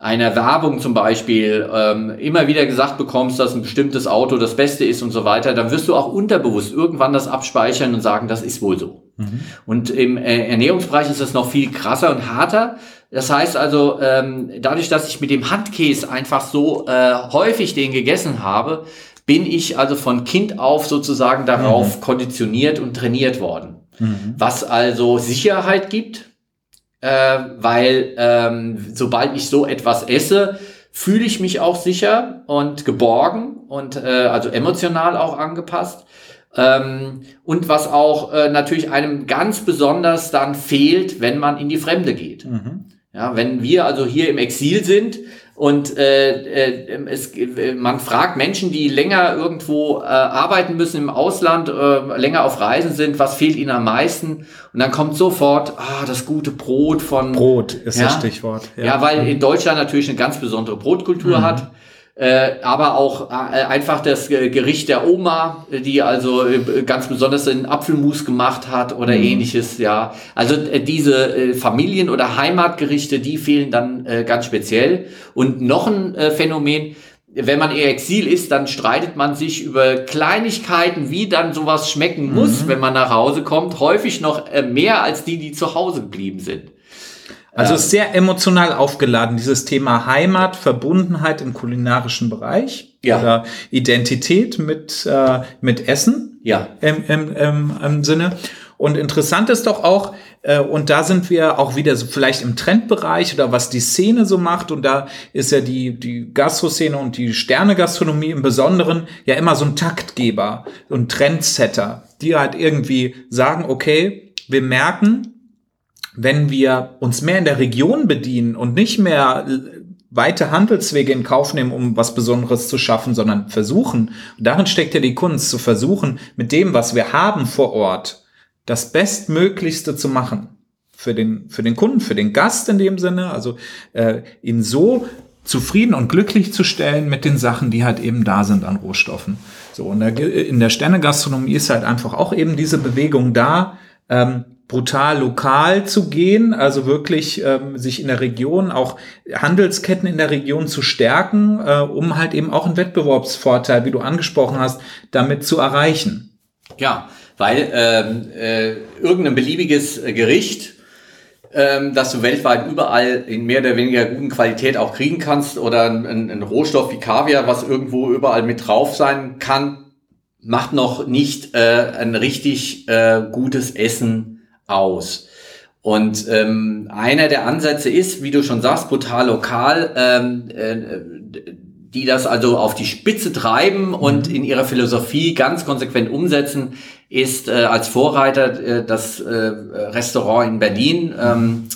einer Werbung zum Beispiel ähm, immer wieder gesagt bekommst, dass ein bestimmtes Auto das Beste ist und so weiter, dann wirst du auch unterbewusst irgendwann das abspeichern und sagen, das ist wohl so. Mhm. Und im äh, Ernährungsbereich ist das noch viel krasser und harter. Das heißt also, ähm, dadurch, dass ich mit dem Handkäse einfach so äh, häufig den gegessen habe, bin ich also von Kind auf sozusagen darauf mhm. konditioniert und trainiert worden. Mhm. Was also Sicherheit gibt, äh, weil ähm, sobald ich so etwas esse, fühle ich mich auch sicher und geborgen und äh, also emotional auch angepasst. Ähm, und was auch äh, natürlich einem ganz besonders dann fehlt, wenn man in die Fremde geht. Mhm. Ja, wenn wir also hier im Exil sind und äh, äh, es, man fragt Menschen, die länger irgendwo äh, arbeiten müssen im Ausland, äh, länger auf Reisen sind, was fehlt ihnen am meisten? Und dann kommt sofort ah, das gute Brot von Brot ist ja, das Stichwort. Ja. ja, weil in Deutschland natürlich eine ganz besondere Brotkultur mhm. hat äh, aber auch äh, einfach das Gericht der Oma, die also äh, ganz besonders den Apfelmus gemacht hat oder mhm. ähnliches, ja. Also äh, diese äh, Familien- oder Heimatgerichte, die fehlen dann ganz speziell. Und noch ein Phänomen, wenn man eher Exil ist, dann streitet man sich über Kleinigkeiten, wie dann sowas schmecken muss, mhm. wenn man nach Hause kommt, häufig noch mehr als die, die zu Hause geblieben sind. Also ähm, sehr emotional aufgeladen, dieses Thema Heimat, Verbundenheit im kulinarischen Bereich ja. oder Identität mit, äh, mit Essen ja. im, im, im, im Sinne. Und interessant ist doch auch, äh, und da sind wir auch wieder so vielleicht im Trendbereich oder was die Szene so macht. Und da ist ja die, die Gastroszene und die Sterne-Gastronomie im Besonderen ja immer so ein Taktgeber und Trendsetter, die halt irgendwie sagen, okay, wir merken, wenn wir uns mehr in der Region bedienen und nicht mehr weite Handelswege in Kauf nehmen, um was Besonderes zu schaffen, sondern versuchen, und darin steckt ja die Kunst, zu versuchen, mit dem, was wir haben vor Ort, das Bestmöglichste zu machen. Für den, für den Kunden, für den Gast in dem Sinne, also äh, ihn so zufrieden und glücklich zu stellen mit den Sachen, die halt eben da sind an Rohstoffen. So, und in der Sternegastronomie ist halt einfach auch eben diese Bewegung da, ähm, brutal lokal zu gehen, also wirklich ähm, sich in der Region, auch Handelsketten in der Region zu stärken, äh, um halt eben auch einen Wettbewerbsvorteil, wie du angesprochen hast, damit zu erreichen. Ja, weil ähm, äh, irgendein beliebiges Gericht, ähm, das du weltweit überall in mehr oder weniger guten Qualität auch kriegen kannst oder ein, ein Rohstoff wie Kaviar, was irgendwo überall mit drauf sein kann, macht noch nicht äh, ein richtig äh, gutes Essen aus. Und ähm, einer der Ansätze ist, wie du schon sagst, brutal lokal. Ähm, äh, die das also auf die Spitze treiben und mhm. in ihrer Philosophie ganz konsequent umsetzen, ist äh, als Vorreiter äh, das äh, Restaurant in Berlin. Ähm,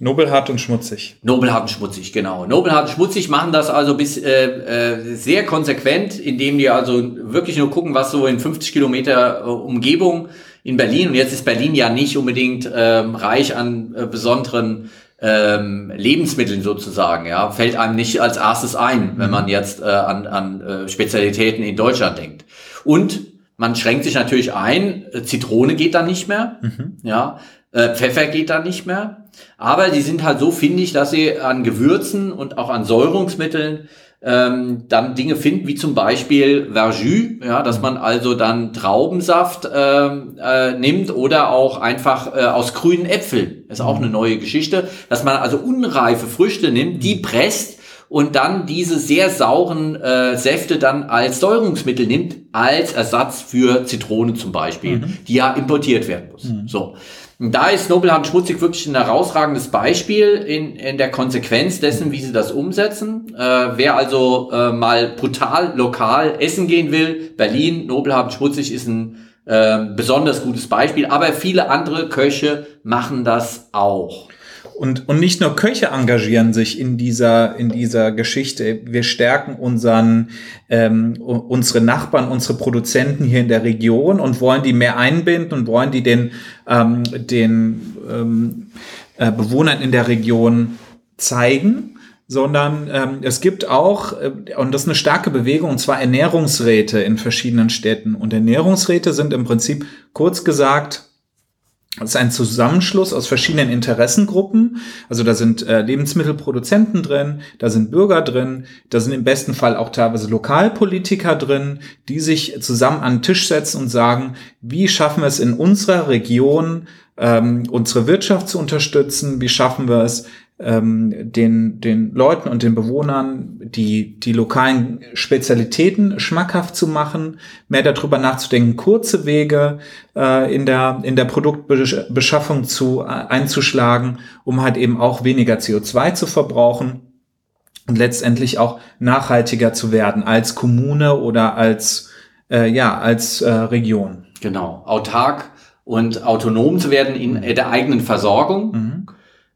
Nobelhart und schmutzig. Nobelhart und schmutzig, genau. Nobelhart und schmutzig machen das also bis äh, äh, sehr konsequent, indem die also wirklich nur gucken, was so in 50 Kilometer äh, Umgebung in Berlin, und jetzt ist Berlin ja nicht unbedingt ähm, reich an äh, besonderen ähm, Lebensmitteln sozusagen, ja, fällt einem nicht als erstes ein, wenn man jetzt äh, an, an äh, Spezialitäten in Deutschland denkt. Und man schränkt sich natürlich ein, äh, Zitrone geht dann nicht mehr, mhm. ja, äh, Pfeffer geht dann nicht mehr. Aber die sind halt so findig, dass sie an Gewürzen und auch an Säurungsmitteln ähm, dann Dinge finden, wie zum Beispiel Verjus, ja, dass man also dann Traubensaft ähm, äh, nimmt oder auch einfach äh, aus grünen Äpfeln. ist auch eine neue Geschichte, dass man also unreife Früchte nimmt, die presst und dann diese sehr sauren äh, Säfte dann als Säurungsmittel nimmt, als Ersatz für Zitrone zum Beispiel, mhm. die ja importiert werden muss. Mhm. So. Da ist Nobelhand Schmutzig wirklich ein herausragendes Beispiel in, in der Konsequenz dessen, wie sie das umsetzen. Äh, wer also äh, mal brutal lokal essen gehen will, Berlin, Nobelhand Schmutzig ist ein äh, besonders gutes Beispiel, aber viele andere Köche machen das auch. Und, und nicht nur Köche engagieren sich in dieser, in dieser Geschichte. Wir stärken unseren, ähm, unsere Nachbarn, unsere Produzenten hier in der Region und wollen die mehr einbinden und wollen die den, ähm, den ähm, äh, Bewohnern in der Region zeigen sondern ähm, es gibt auch, äh, und das ist eine starke Bewegung, und zwar Ernährungsräte in verschiedenen Städten. Und Ernährungsräte sind im Prinzip kurz gesagt es ist ein Zusammenschluss aus verschiedenen Interessengruppen. Also da sind äh, Lebensmittelproduzenten drin, da sind Bürger drin, da sind im besten Fall auch teilweise Lokalpolitiker drin, die sich zusammen an den Tisch setzen und sagen, wie schaffen wir es in unserer Region, ähm, unsere Wirtschaft zu unterstützen, wie schaffen wir es, ähm, den, den Leuten und den Bewohnern die, die lokalen Spezialitäten schmackhaft zu machen, mehr darüber nachzudenken, kurze Wege äh, in, der, in der Produktbeschaffung zu, äh, einzuschlagen, um halt eben auch weniger CO2 zu verbrauchen und letztendlich auch nachhaltiger zu werden als Kommune oder als, äh, ja, als äh, Region. Genau, autark und autonom zu werden in der eigenen Versorgung. Mhm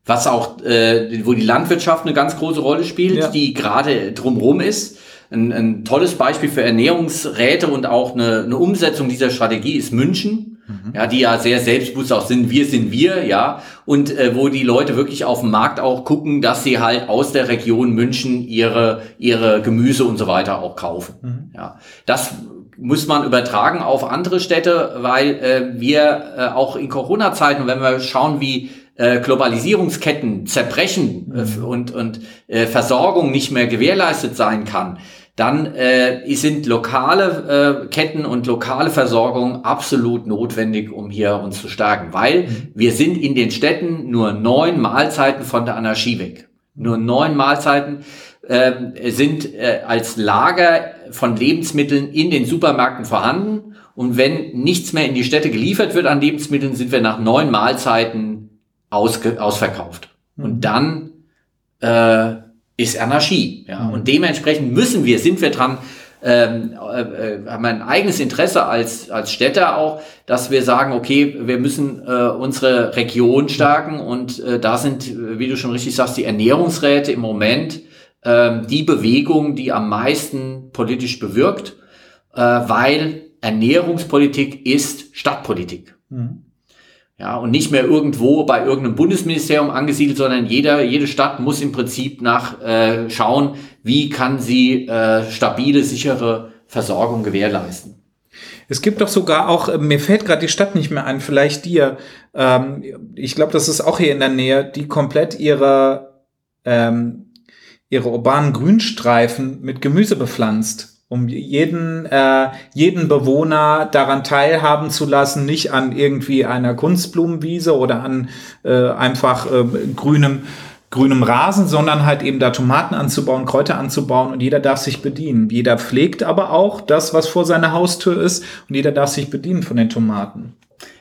was auch, äh, wo die Landwirtschaft eine ganz große Rolle spielt, ja. die gerade drumherum ist. Ein, ein tolles Beispiel für Ernährungsräte und auch eine, eine Umsetzung dieser Strategie ist München. Mhm. Ja, die ja sehr selbstbewusst auch sind, wir sind wir, ja, und äh, wo die Leute wirklich auf dem Markt auch gucken, dass sie halt aus der Region München ihre ihre Gemüse und so weiter auch kaufen. Mhm. Ja, das muss man übertragen auf andere Städte, weil äh, wir äh, auch in Corona-Zeiten, wenn wir schauen, wie äh, Globalisierungsketten zerbrechen äh, mhm. und, und äh, Versorgung nicht mehr gewährleistet sein kann, dann äh, sind lokale äh, Ketten und lokale Versorgung absolut notwendig, um hier uns zu stärken, weil mhm. wir sind in den Städten nur neun Mahlzeiten von der Anarchie weg. Nur neun Mahlzeiten äh, sind äh, als Lager von Lebensmitteln in den Supermärkten vorhanden. Und wenn nichts mehr in die Städte geliefert wird an Lebensmitteln, sind wir nach neun Mahlzeiten ausge, ausverkauft. Mhm. Und dann äh, ist Anarchie. Ja? Mhm. Und dementsprechend müssen wir, sind wir dran, ähm, äh, haben ein eigenes Interesse als, als Städter auch, dass wir sagen, okay, wir müssen äh, unsere Region stärken und äh, da sind, wie du schon richtig sagst, die Ernährungsräte im Moment äh, die Bewegung, die am meisten politisch bewirkt, äh, weil Ernährungspolitik ist Stadtpolitik. Mhm. Ja, und nicht mehr irgendwo bei irgendeinem Bundesministerium angesiedelt, sondern jeder, jede Stadt muss im Prinzip nach äh, schauen, wie kann sie äh, stabile, sichere Versorgung gewährleisten. Es gibt doch sogar auch, äh, mir fällt gerade die Stadt nicht mehr ein, vielleicht dir, ähm, ich glaube, das ist auch hier in der Nähe, die komplett ihre, ähm, ihre urbanen Grünstreifen mit Gemüse bepflanzt um jeden, äh, jeden Bewohner daran teilhaben zu lassen, nicht an irgendwie einer Kunstblumenwiese oder an äh, einfach äh, grünem, grünem Rasen, sondern halt eben da Tomaten anzubauen, Kräuter anzubauen und jeder darf sich bedienen. Jeder pflegt aber auch das, was vor seiner Haustür ist und jeder darf sich bedienen von den Tomaten.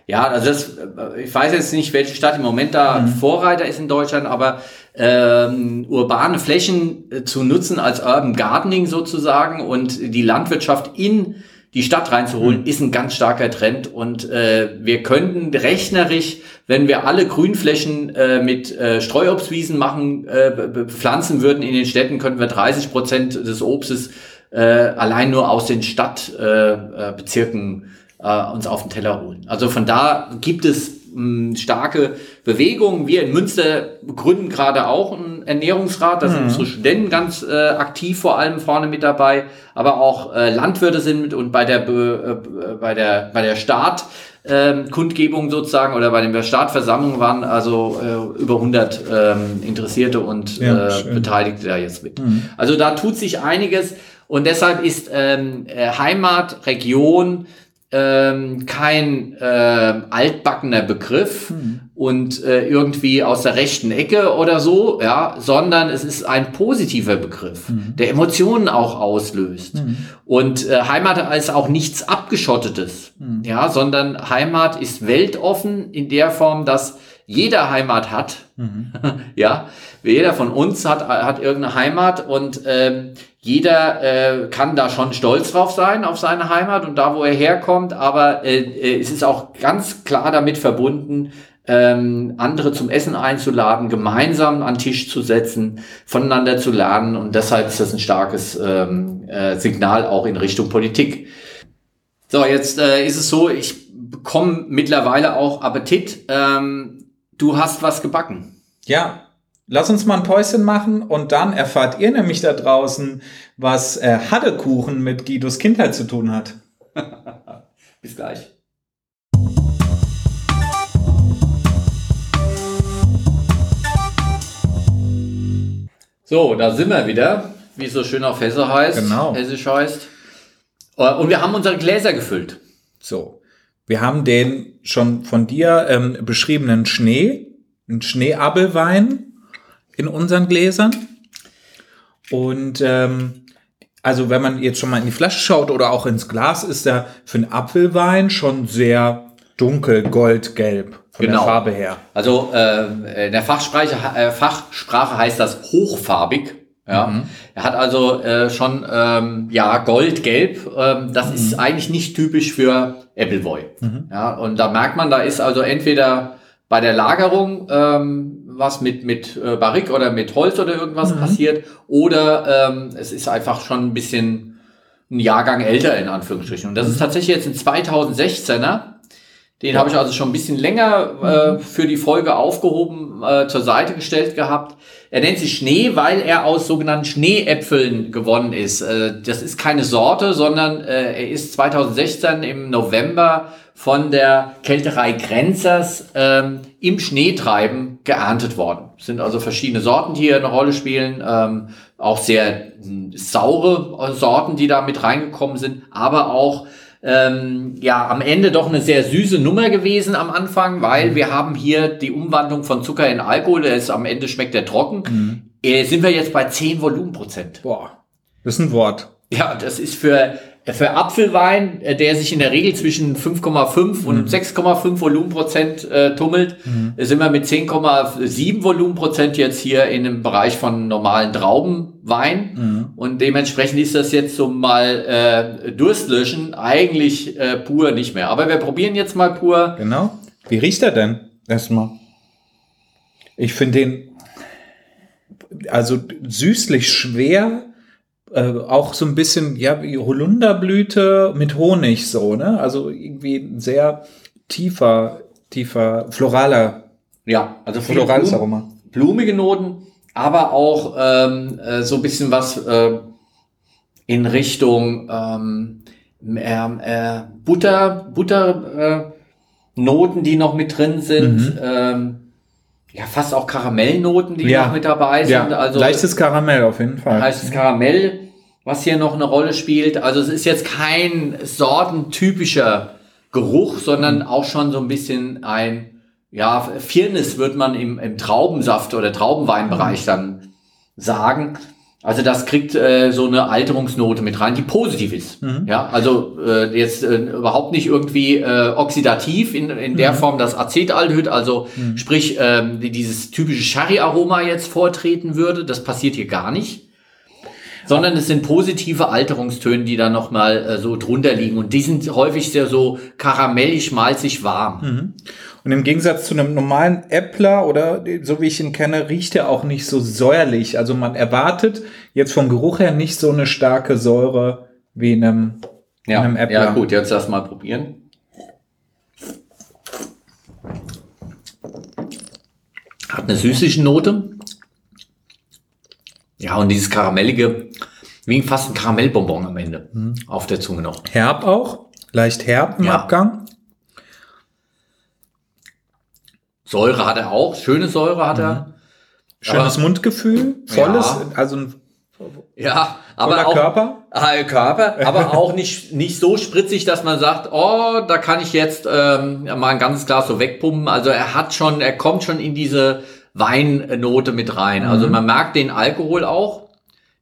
Ja, also das, äh, ich weiß jetzt nicht, welche Stadt im Moment da mhm. Vorreiter ist in Deutschland, aber ähm, urbane Flächen äh, zu nutzen als Urban Gardening sozusagen und die Landwirtschaft in die Stadt reinzuholen, mhm. ist ein ganz starker Trend. Und äh, wir könnten rechnerisch, wenn wir alle Grünflächen äh, mit äh, Streuobstwiesen machen, äh, pflanzen würden in den Städten, könnten wir 30 Prozent des Obstes äh, allein nur aus den Stadtbezirken äh, äh, uns auf den Teller holen. Also von da gibt es mh, starke Bewegungen. Wir in Münster gründen gerade auch einen Ernährungsrat. Da sind mhm. unsere Studenten ganz äh, aktiv vor allem vorne mit dabei. Aber auch äh, Landwirte sind mit und bei der, äh, bei der, bei der Start ähm, Kundgebung sozusagen oder bei der Startversammlung waren also äh, über 100 ähm, Interessierte und ja, äh, Beteiligte da jetzt mit. Mhm. Also da tut sich einiges und deshalb ist ähm, äh, Heimat, Region, ähm, kein äh, altbackener Begriff hm. und äh, irgendwie aus der rechten Ecke oder so, ja, sondern es ist ein positiver Begriff, hm. der Emotionen auch auslöst. Hm. Und äh, Heimat ist auch nichts Abgeschottetes, hm. ja, sondern Heimat ist weltoffen in der Form, dass jeder Heimat hat, mhm. ja, jeder von uns hat, hat irgendeine Heimat und ähm, jeder äh, kann da schon stolz drauf sein, auf seine Heimat und da, wo er herkommt, aber äh, äh, es ist auch ganz klar damit verbunden, ähm, andere zum Essen einzuladen, gemeinsam an Tisch zu setzen, voneinander zu lernen und deshalb ist das ein starkes ähm, äh, Signal auch in Richtung Politik. So, jetzt äh, ist es so, ich bekomme mittlerweile auch Appetit. Ähm, du hast was gebacken. Ja, Lass uns mal ein Päuschen machen und dann erfahrt ihr nämlich da draußen, was äh, Haddekuchen mit Guidos Kindheit zu tun hat. Bis gleich. So, da sind wir wieder, wie es so schön auf Hesse heißt. Genau. Hessisch heißt. Äh, und wir haben unsere Gläser gefüllt. So. Wir haben den schon von dir ähm, beschriebenen Schnee, einen Schneeabelwein in unseren Gläsern. Und ähm, also wenn man jetzt schon mal in die Flasche schaut oder auch ins Glas, ist er für einen Apfelwein schon sehr dunkel, goldgelb von genau. der Farbe her. Also äh, in der Fachsprache, äh, Fachsprache heißt das hochfarbig. Ja, mhm. er hat also äh, schon ähm, ja goldgelb. Ähm, das mhm. ist eigentlich nicht typisch für Appleboy. Mhm. Ja, und da merkt man, da ist also entweder bei der Lagerung ähm, was mit, mit äh, Barrik oder mit Holz oder irgendwas mhm. passiert. Oder ähm, es ist einfach schon ein bisschen ein Jahrgang älter in Anführungsstrichen. Und das mhm. ist tatsächlich jetzt ein 2016er. Den habe ich also schon ein bisschen länger äh, mhm. für die Folge aufgehoben, äh, zur Seite gestellt gehabt. Er nennt sich Schnee, weil er aus sogenannten Schneeäpfeln gewonnen ist. Äh, das ist keine Sorte, sondern äh, er ist 2016 im November von der Kälterei Grenzers ähm, im Schneetreiben geerntet worden. Es sind also verschiedene Sorten, die hier eine Rolle spielen, ähm, auch sehr äh, saure Sorten, die da mit reingekommen sind, aber auch ähm, ja am Ende doch eine sehr süße Nummer gewesen am Anfang, weil wir haben hier die Umwandlung von Zucker in Alkohol, ist am Ende schmeckt der trocken. Mhm. Äh, sind wir jetzt bei 10 Volumenprozent. Boah, das ist ein Wort. Ja, das ist für für Apfelwein, äh, der sich in der Regel zwischen 5,5 und 6,5 mhm. Volumenprozent äh, tummelt, mhm. sind wir mit 10,7 Volumenprozent jetzt hier in einem Bereich von normalen Traubenwein. Mhm. Und dementsprechend ist das jetzt so mal äh, Durstlöschen eigentlich äh, pur nicht mehr. Aber wir probieren jetzt mal pur. Genau. Wie riecht er denn erstmal? Ich finde den also süßlich schwer äh, auch so ein bisschen, ja, wie Holunderblüte mit Honig so, ne? Also irgendwie ein sehr tiefer, tiefer, floraler. Ja, also florales Blum, Aroma. Blumige Noten, aber auch ähm, äh, so ein bisschen was äh, in Richtung ähm, äh, äh, Butter, Butter äh, Noten, die noch mit drin sind. Mhm. Ähm, ja, fast auch Karamellnoten, die ja. noch mit dabei sind. Ja. Also leichtes Karamell auf jeden Fall. Leichtes Karamell was hier noch eine Rolle spielt. Also es ist jetzt kein sortentypischer Geruch, sondern mhm. auch schon so ein bisschen ein, ja, Firnis wird man im, im Traubensaft oder Traubenweinbereich mhm. dann sagen. Also das kriegt äh, so eine Alterungsnote mit rein, die positiv ist. Mhm. Ja, also äh, jetzt äh, überhaupt nicht irgendwie äh, oxidativ in, in der mhm. Form, dass Acetaldehyd, also mhm. sprich äh, dieses typische Sherry-Aroma jetzt vortreten würde. Das passiert hier gar nicht. Sondern es sind positive Alterungstöne, die da nochmal äh, so drunter liegen. Und die sind häufig sehr so karamellig, malzig warm. Und im Gegensatz zu einem normalen Äppler oder so wie ich ihn kenne, riecht er auch nicht so säuerlich. Also man erwartet jetzt vom Geruch her nicht so eine starke Säure wie in einem, ja, in einem Äppler. Ja, gut, jetzt lass mal probieren. Hat eine süßliche Note. Ja, und dieses karamellige, wie fast ein Karamellbonbon am Ende mhm. auf der Zunge noch. Herb auch, leicht herb im ja. Abgang. Säure hat er auch, schöne Säure hat er. Mhm. Schönes aber, Mundgefühl, volles, ja. also ein ja, aber auch, Körper, äh, Körper, aber auch nicht nicht so spritzig, dass man sagt, oh, da kann ich jetzt ähm, mal ein ganzes Glas so wegpumpen. Also er hat schon, er kommt schon in diese Weinnote mit rein. Also mhm. man merkt den Alkohol auch,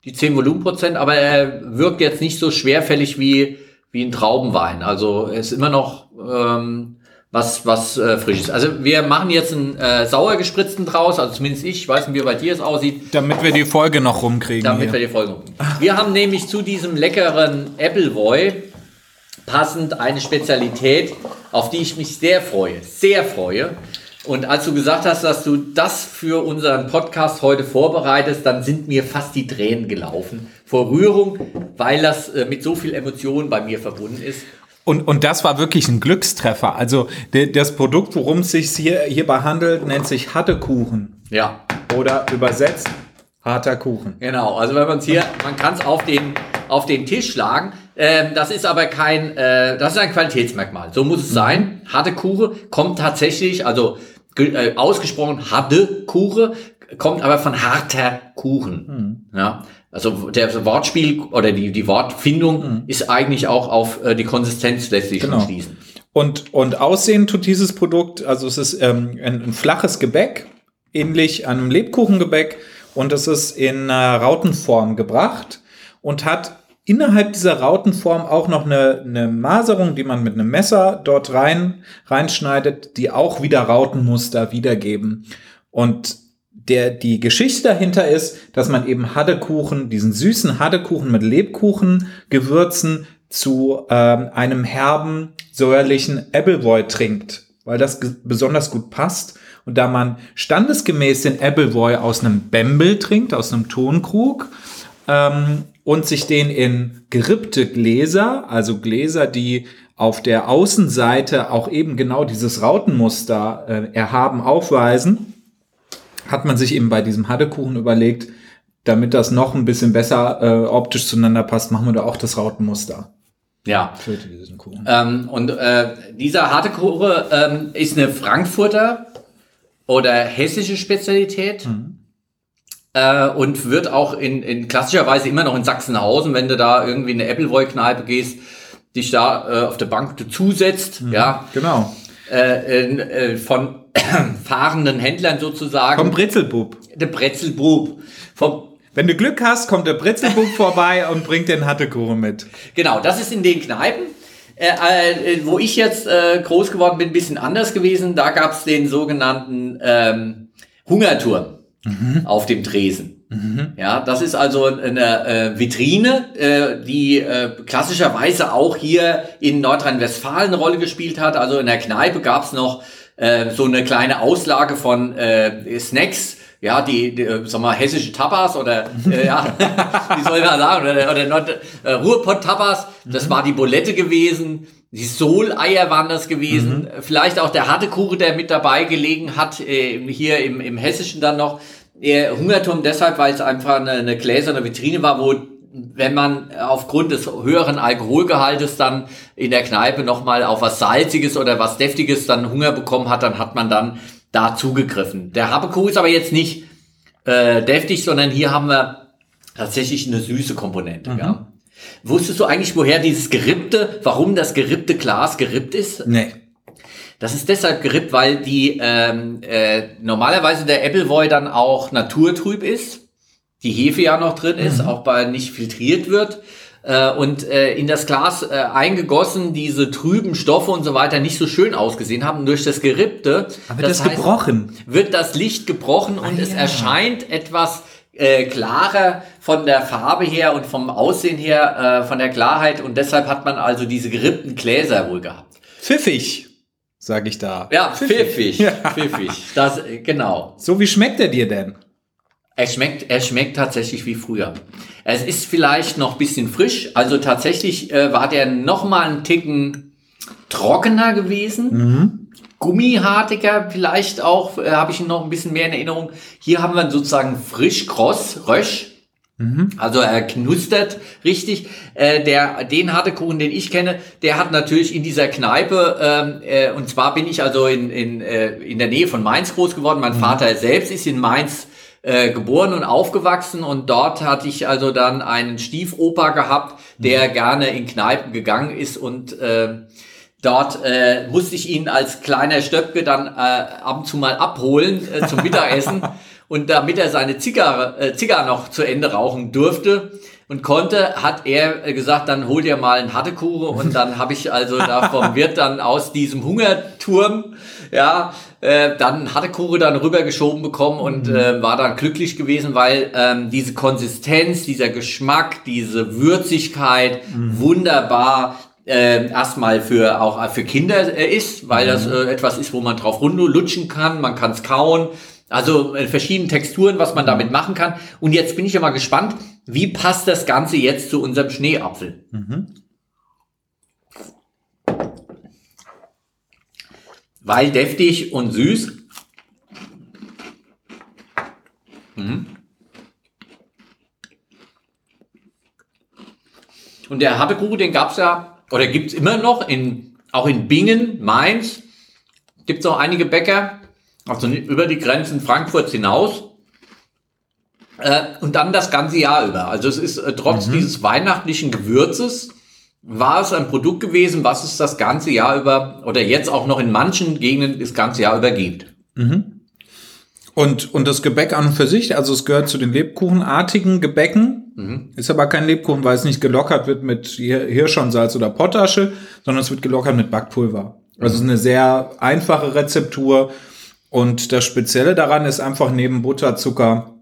die 10 Volumenprozent, aber er wirkt jetzt nicht so schwerfällig wie wie ein Traubenwein. Also er ist immer noch ähm, was, was äh, frisches. Also wir machen jetzt einen äh, sauer gespritzten draus, also zumindest ich, ich weiß nicht, wie bei dir es aussieht. Damit wir die Folge noch rumkriegen. Damit hier. wir die Folge rumkriegen. Wir haben nämlich zu diesem leckeren Appleboy passend eine Spezialität, auf die ich mich sehr freue, sehr freue. Und als du gesagt hast, dass du das für unseren Podcast heute vorbereitest, dann sind mir fast die Tränen gelaufen vor Rührung, weil das äh, mit so viel Emotion bei mir verbunden ist. Und, und das war wirklich ein Glückstreffer. Also de, das Produkt, worum es sich hier, hierbei handelt, nennt sich Hattekuchen. Ja. Oder übersetzt harter Kuchen. Genau, also wenn man es hier, man kann es auf den, auf den Tisch schlagen. Ähm, das ist aber kein, äh, das ist ein Qualitätsmerkmal. So muss es sein. Harte Kuche kommt tatsächlich, also äh, ausgesprochen harte Kuche, kommt aber von harter Kuchen. Mhm. Ja. Also der Wortspiel oder die, die Wortfindung mhm. ist eigentlich auch auf äh, die Konsistenz letztlich genau. schließen. Und, und aussehen tut dieses Produkt, also es ist ähm, ein, ein flaches Gebäck, ähnlich einem Lebkuchengebäck und es ist in äh, Rautenform gebracht und hat innerhalb dieser Rautenform auch noch eine, eine Maserung, die man mit einem Messer dort rein reinschneidet, die auch wieder Rautenmuster wiedergeben. Und der, die Geschichte dahinter ist, dass man eben Haddekuchen, diesen süßen Haddekuchen mit Lebkuchengewürzen zu ähm, einem herben, säuerlichen Appleboy trinkt, weil das besonders gut passt. Und da man standesgemäß den Appleboy aus einem Bembel trinkt, aus einem Tonkrug, ähm, und sich den in gerippte Gläser, also Gläser, die auf der Außenseite auch eben genau dieses Rautenmuster äh, erhaben aufweisen, hat man sich eben bei diesem Haddekuchen überlegt, damit das noch ein bisschen besser äh, optisch zueinander passt, machen wir da auch das Rautenmuster. Ja. Für diesen Kuchen. Ähm, und äh, dieser harte Kuchen ähm, ist eine Frankfurter oder hessische Spezialität. Mhm. Äh, und wird auch in, in klassischer Weise immer noch in Sachsenhausen, wenn du da irgendwie in eine Appleboy-Kneipe gehst, dich da äh, auf der Bank zusetzt, mhm, ja. Genau. Äh, äh, von fahrenden Händlern sozusagen. Vom Brezelbub. Der Brezelbub. Vom wenn du Glück hast, kommt der Brezelbub vorbei und bringt den Hattekuchen mit. Genau, das ist in den Kneipen. Äh, äh, wo ich jetzt äh, groß geworden bin, ein bisschen anders gewesen. Da gab es den sogenannten ähm, Hungerturm mhm. auf dem Tresen. Mhm. Ja, das ist also eine äh, Vitrine, äh, die äh, klassischerweise auch hier in Nordrhein-Westfalen eine Rolle gespielt hat. Also in der Kneipe gab es noch äh, so eine kleine Auslage von äh, Snacks, ja, die, die äh, sag mal, hessische Tapas oder, äh, ja, wie soll man sagen, oder, oder Nord äh, Ruhrpott-Tapas, das mhm. war die Bulette gewesen, die Soleier waren das gewesen, mhm. vielleicht auch der harte Kuchen, der mit dabei gelegen hat, äh, hier im, im Hessischen dann noch. Äh, Hungerturm deshalb, weil es einfach eine, eine gläserne Vitrine war, wo wenn man aufgrund des höheren Alkoholgehaltes dann in der Kneipe nochmal auf was Salziges oder was Deftiges dann Hunger bekommen hat, dann hat man dann da zugegriffen. Der Habekuh ist aber jetzt nicht äh, deftig, sondern hier haben wir tatsächlich eine süße Komponente. Mhm. Ja. Wusstest du eigentlich, woher dieses gerippte, warum das gerippte Glas gerippt ist? Nee. Das ist deshalb gerippt, weil die ähm, äh, normalerweise der Appleboy dann auch naturtrüb ist. Die Hefe ja noch drin ist, mhm. auch bei nicht filtriert wird äh, und äh, in das Glas äh, eingegossen diese trüben Stoffe und so weiter nicht so schön ausgesehen haben. Und durch das Gerippte Aber das, das heißt, gebrochen. wird das Licht gebrochen und ah, es ja. erscheint etwas äh, klarer von der Farbe her und vom Aussehen her, äh, von der Klarheit. Und deshalb hat man also diese gerippten Gläser wohl gehabt. Pfiffig, sage ich da. Ja, pfiffig. Pfiffig. Ja. pfiffig. Das, äh, genau. So, wie schmeckt er dir denn? Er schmeckt, er schmeckt tatsächlich wie früher. Es ist vielleicht noch bisschen frisch. Also tatsächlich äh, war der noch mal einen Ticken trockener gewesen. Mhm. Gummihartiger vielleicht auch, äh, habe ich noch ein bisschen mehr in Erinnerung. Hier haben wir sozusagen frisch kross, rösch. Mhm. Also er knustert richtig. Äh, der, den Hartekuchen, den ich kenne, der hat natürlich in dieser Kneipe, ähm, äh, und zwar bin ich also in, in, äh, in der Nähe von Mainz groß geworden. Mein mhm. Vater selbst ist in Mainz äh, geboren und aufgewachsen. Und dort hatte ich also dann einen Stiefoper gehabt, der mhm. gerne in Kneipen gegangen ist. Und äh, dort äh, musste ich ihn als kleiner Stöpke dann äh, ab und zu mal abholen äh, zum Mittagessen. Und damit er seine Zigarre, äh, Zigarre noch zu Ende rauchen durfte und konnte, hat er gesagt, dann hol dir mal einen Hattekuchen und dann habe ich also da vom Wirt dann aus diesem Hungerturm ja, äh, dann hatte Kure dann rübergeschoben bekommen und mhm. äh, war dann glücklich gewesen, weil ähm, diese Konsistenz, dieser Geschmack, diese Würzigkeit mhm. wunderbar äh, erstmal für auch für Kinder äh, ist, weil mhm. das äh, etwas ist, wo man drauf lutschen kann, man kann es kauen. Also äh, verschiedene Texturen, was man damit machen kann. Und jetzt bin ich ja mal gespannt, wie passt das Ganze jetzt zu unserem Schneeapfel? Mhm. Weil deftig und süß. Mhm. Und der Hattekuchen, den gab es ja, oder gibt es immer noch, in, auch in Bingen, Mainz, gibt es auch einige Bäcker, also über die Grenzen Frankfurts hinaus. Äh, und dann das ganze Jahr über. Also es ist äh, trotz mhm. dieses weihnachtlichen Gewürzes, war es ein Produkt gewesen, was es das ganze Jahr über oder jetzt auch noch in manchen Gegenden das ganze Jahr über gibt. Mhm. Und, und das Gebäck an und für sich, also es gehört zu den Lebkuchenartigen Gebäcken, mhm. ist aber kein Lebkuchen, weil es nicht gelockert wird mit Hirschhornsalz oder Potasche, sondern es wird gelockert mit Backpulver. Also es ist eine sehr einfache Rezeptur und das Spezielle daran ist einfach neben Butter, Zucker,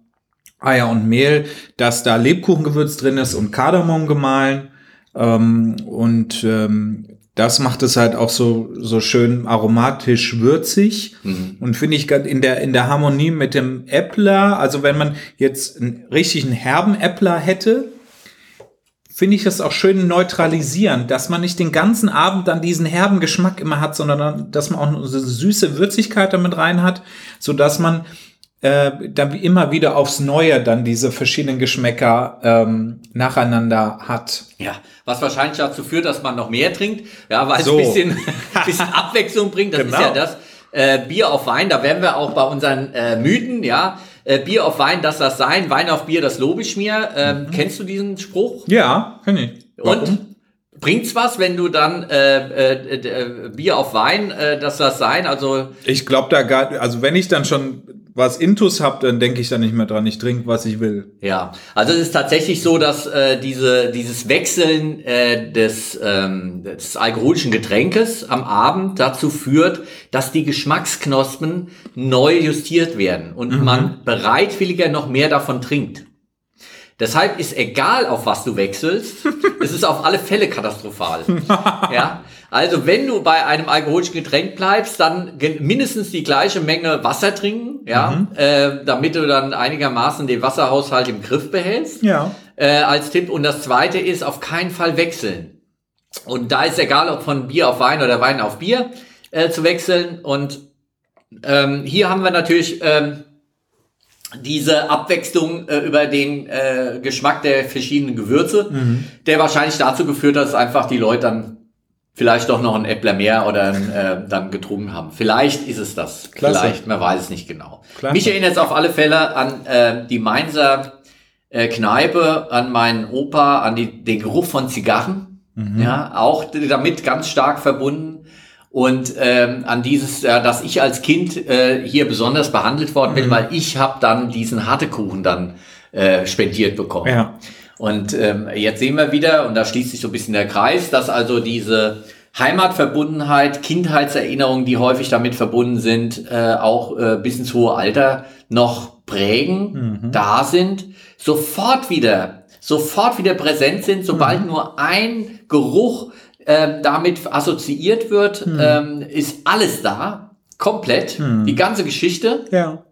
Eier und Mehl, dass da Lebkuchengewürz drin ist und Kardamom gemahlen ähm, und ähm, das macht es halt auch so, so schön aromatisch würzig mhm. und finde ich in der, in der Harmonie mit dem Äppler, also wenn man jetzt einen richtigen herben Äppler hätte, finde ich das auch schön neutralisierend, dass man nicht den ganzen Abend dann diesen herben Geschmack immer hat, sondern dass man auch eine süße Würzigkeit damit rein hat, so dass man äh, dann immer wieder aufs Neue dann diese verschiedenen Geschmäcker ähm, nacheinander hat. Ja, was wahrscheinlich dazu führt, dass man noch mehr trinkt, ja, weil so. es ein bisschen, bisschen Abwechslung bringt. Das genau. ist ja das. Äh, Bier auf Wein, da wären wir auch bei unseren äh, Mythen, ja. Äh, Bier auf Wein, das das sein, Wein auf Bier, das lobe ich mir. Ähm, mhm. Kennst du diesen Spruch? Ja, kenn ich. Warum? Und Bringt's was, wenn du dann äh, äh, äh, Bier auf Wein, äh, dass das sein? Also ich glaube da gar, also wenn ich dann schon was Intus habe, dann denke ich da nicht mehr dran. Ich trinke, was ich will. Ja, also es ist tatsächlich so, dass äh, diese, dieses Wechseln äh, des, ähm, des alkoholischen Getränkes am Abend dazu führt, dass die Geschmacksknospen neu justiert werden und mhm. man bereitwilliger noch mehr davon trinkt. Deshalb ist egal, auf was du wechselst, es ist auf alle Fälle katastrophal. ja, also wenn du bei einem alkoholischen Getränk bleibst, dann mindestens die gleiche Menge Wasser trinken, ja, mhm. äh, damit du dann einigermaßen den Wasserhaushalt im Griff behältst. Ja. Äh, als Tipp. Und das Zweite ist auf keinen Fall wechseln. Und da ist egal, ob von Bier auf Wein oder Wein auf Bier äh, zu wechseln. Und ähm, hier haben wir natürlich ähm, diese Abwechslung äh, über den äh, Geschmack der verschiedenen Gewürze, mhm. der wahrscheinlich dazu geführt hat, dass einfach die Leute dann vielleicht doch noch ein Äppler mehr oder äh, dann getrunken haben. Vielleicht ist es das. Klasse. Vielleicht, man weiß es nicht genau. Klasse. Mich erinnert es auf alle Fälle an äh, die Mainzer äh, Kneipe, an meinen Opa, an die, den Geruch von Zigarren. Mhm. Ja, auch damit ganz stark verbunden. Und ähm, an dieses, äh, dass ich als Kind äh, hier besonders behandelt worden bin, mhm. weil ich habe dann diesen Hartekuchen dann äh, spendiert bekommen. Ja. Und ähm, jetzt sehen wir wieder, und da schließt sich so ein bisschen der Kreis, dass also diese Heimatverbundenheit, Kindheitserinnerungen, die häufig damit verbunden sind, äh, auch äh, bis ins hohe Alter noch prägen, mhm. da sind, sofort wieder, sofort wieder präsent sind, sobald mhm. nur ein Geruch äh, damit assoziiert wird, mhm. ähm, ist alles da, komplett, mhm. die ganze Geschichte. Ja.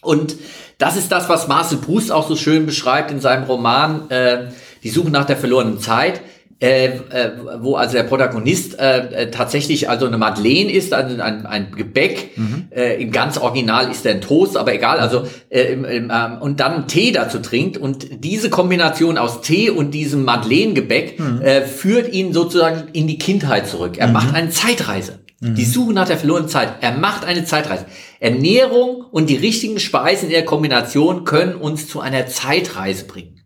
Und das ist das, was Marcel Proust auch so schön beschreibt in seinem Roman äh, Die Suche nach der verlorenen Zeit äh, äh, wo also der Protagonist äh, äh, tatsächlich also eine Madeleine ist, also ein, ein Gebäck. Mhm. Äh, Im ganz Original ist er ein Toast, aber egal. Also äh, im, im, ähm, und dann Tee dazu trinkt und diese Kombination aus Tee und diesem Madeleine-Gebäck mhm. äh, führt ihn sozusagen in die Kindheit zurück. Er mhm. macht eine Zeitreise. Mhm. Die Suche nach der verlorenen Zeit. Er macht eine Zeitreise. Ernährung und die richtigen Speisen in der Kombination können uns zu einer Zeitreise bringen.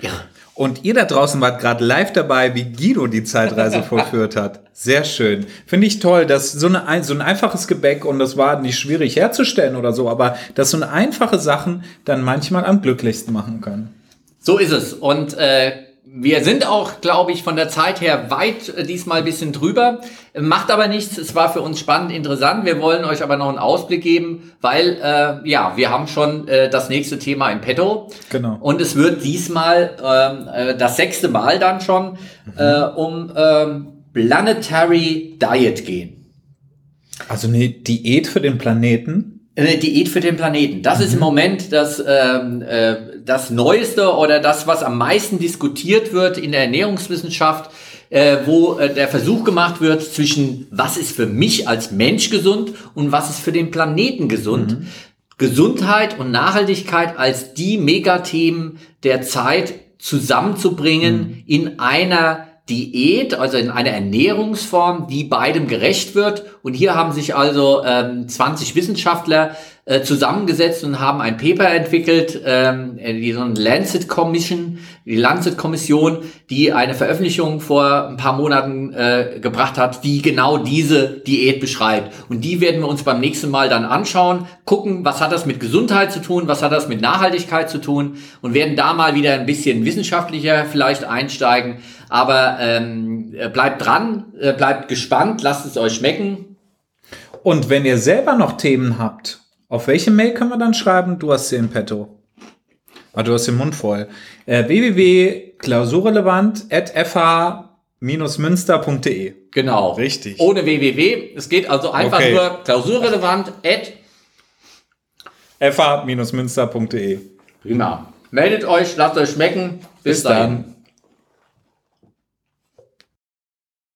Ja. Und ihr da draußen wart gerade live dabei, wie Guido die Zeitreise vorführt hat. Sehr schön. Finde ich toll, dass so, eine, so ein einfaches Gebäck, und das war nicht schwierig herzustellen oder so, aber dass so eine einfache Sachen dann manchmal am glücklichsten machen können. So ist es. Und äh, wir sind auch, glaube ich, von der Zeit her weit äh, diesmal ein bisschen drüber. Macht aber nichts. Es war für uns spannend, interessant. Wir wollen euch aber noch einen Ausblick geben, weil äh, ja, wir haben schon äh, das nächste Thema im Petto. Genau. Und es wird diesmal ähm, äh, das sechste Mal dann schon mhm. äh, um ähm, Planetary Diet gehen. Also eine Diät für den Planeten? Eine Diät für den Planeten. Das mhm. ist im mhm. Moment das, ähm, äh, das Neueste oder das, was am meisten diskutiert wird in der Ernährungswissenschaft, äh, wo äh, der Versuch gemacht wird zwischen, was ist für mich als Mensch gesund und was ist für den Planeten gesund. Mhm. Gesundheit und Nachhaltigkeit als die Megathemen der Zeit zusammenzubringen mhm. in einer Diät, also in einer Ernährungsform, die beidem gerecht wird. Und hier haben sich also ähm, 20 Wissenschaftler äh, zusammengesetzt und haben ein Paper entwickelt, ähm, die so eine Lancet Commission, die Lancet Kommission, die eine Veröffentlichung vor ein paar Monaten äh, gebracht hat, die genau diese Diät beschreibt. Und die werden wir uns beim nächsten Mal dann anschauen, gucken, was hat das mit Gesundheit zu tun, was hat das mit Nachhaltigkeit zu tun und werden da mal wieder ein bisschen wissenschaftlicher vielleicht einsteigen. Aber ähm, bleibt dran, äh, bleibt gespannt, lasst es euch schmecken. Und wenn ihr selber noch Themen habt, auf welche Mail können wir dann schreiben? Du hast sie im Petto. Ah, du hast den Mund voll. Äh, www.klausurrelevant.fh-münster.de. Genau. Richtig. Ohne www. Es geht also einfach okay. nur klausurrelevant fh-münster.de. Prima. Meldet euch, lasst euch schmecken. Bis, Bis dann.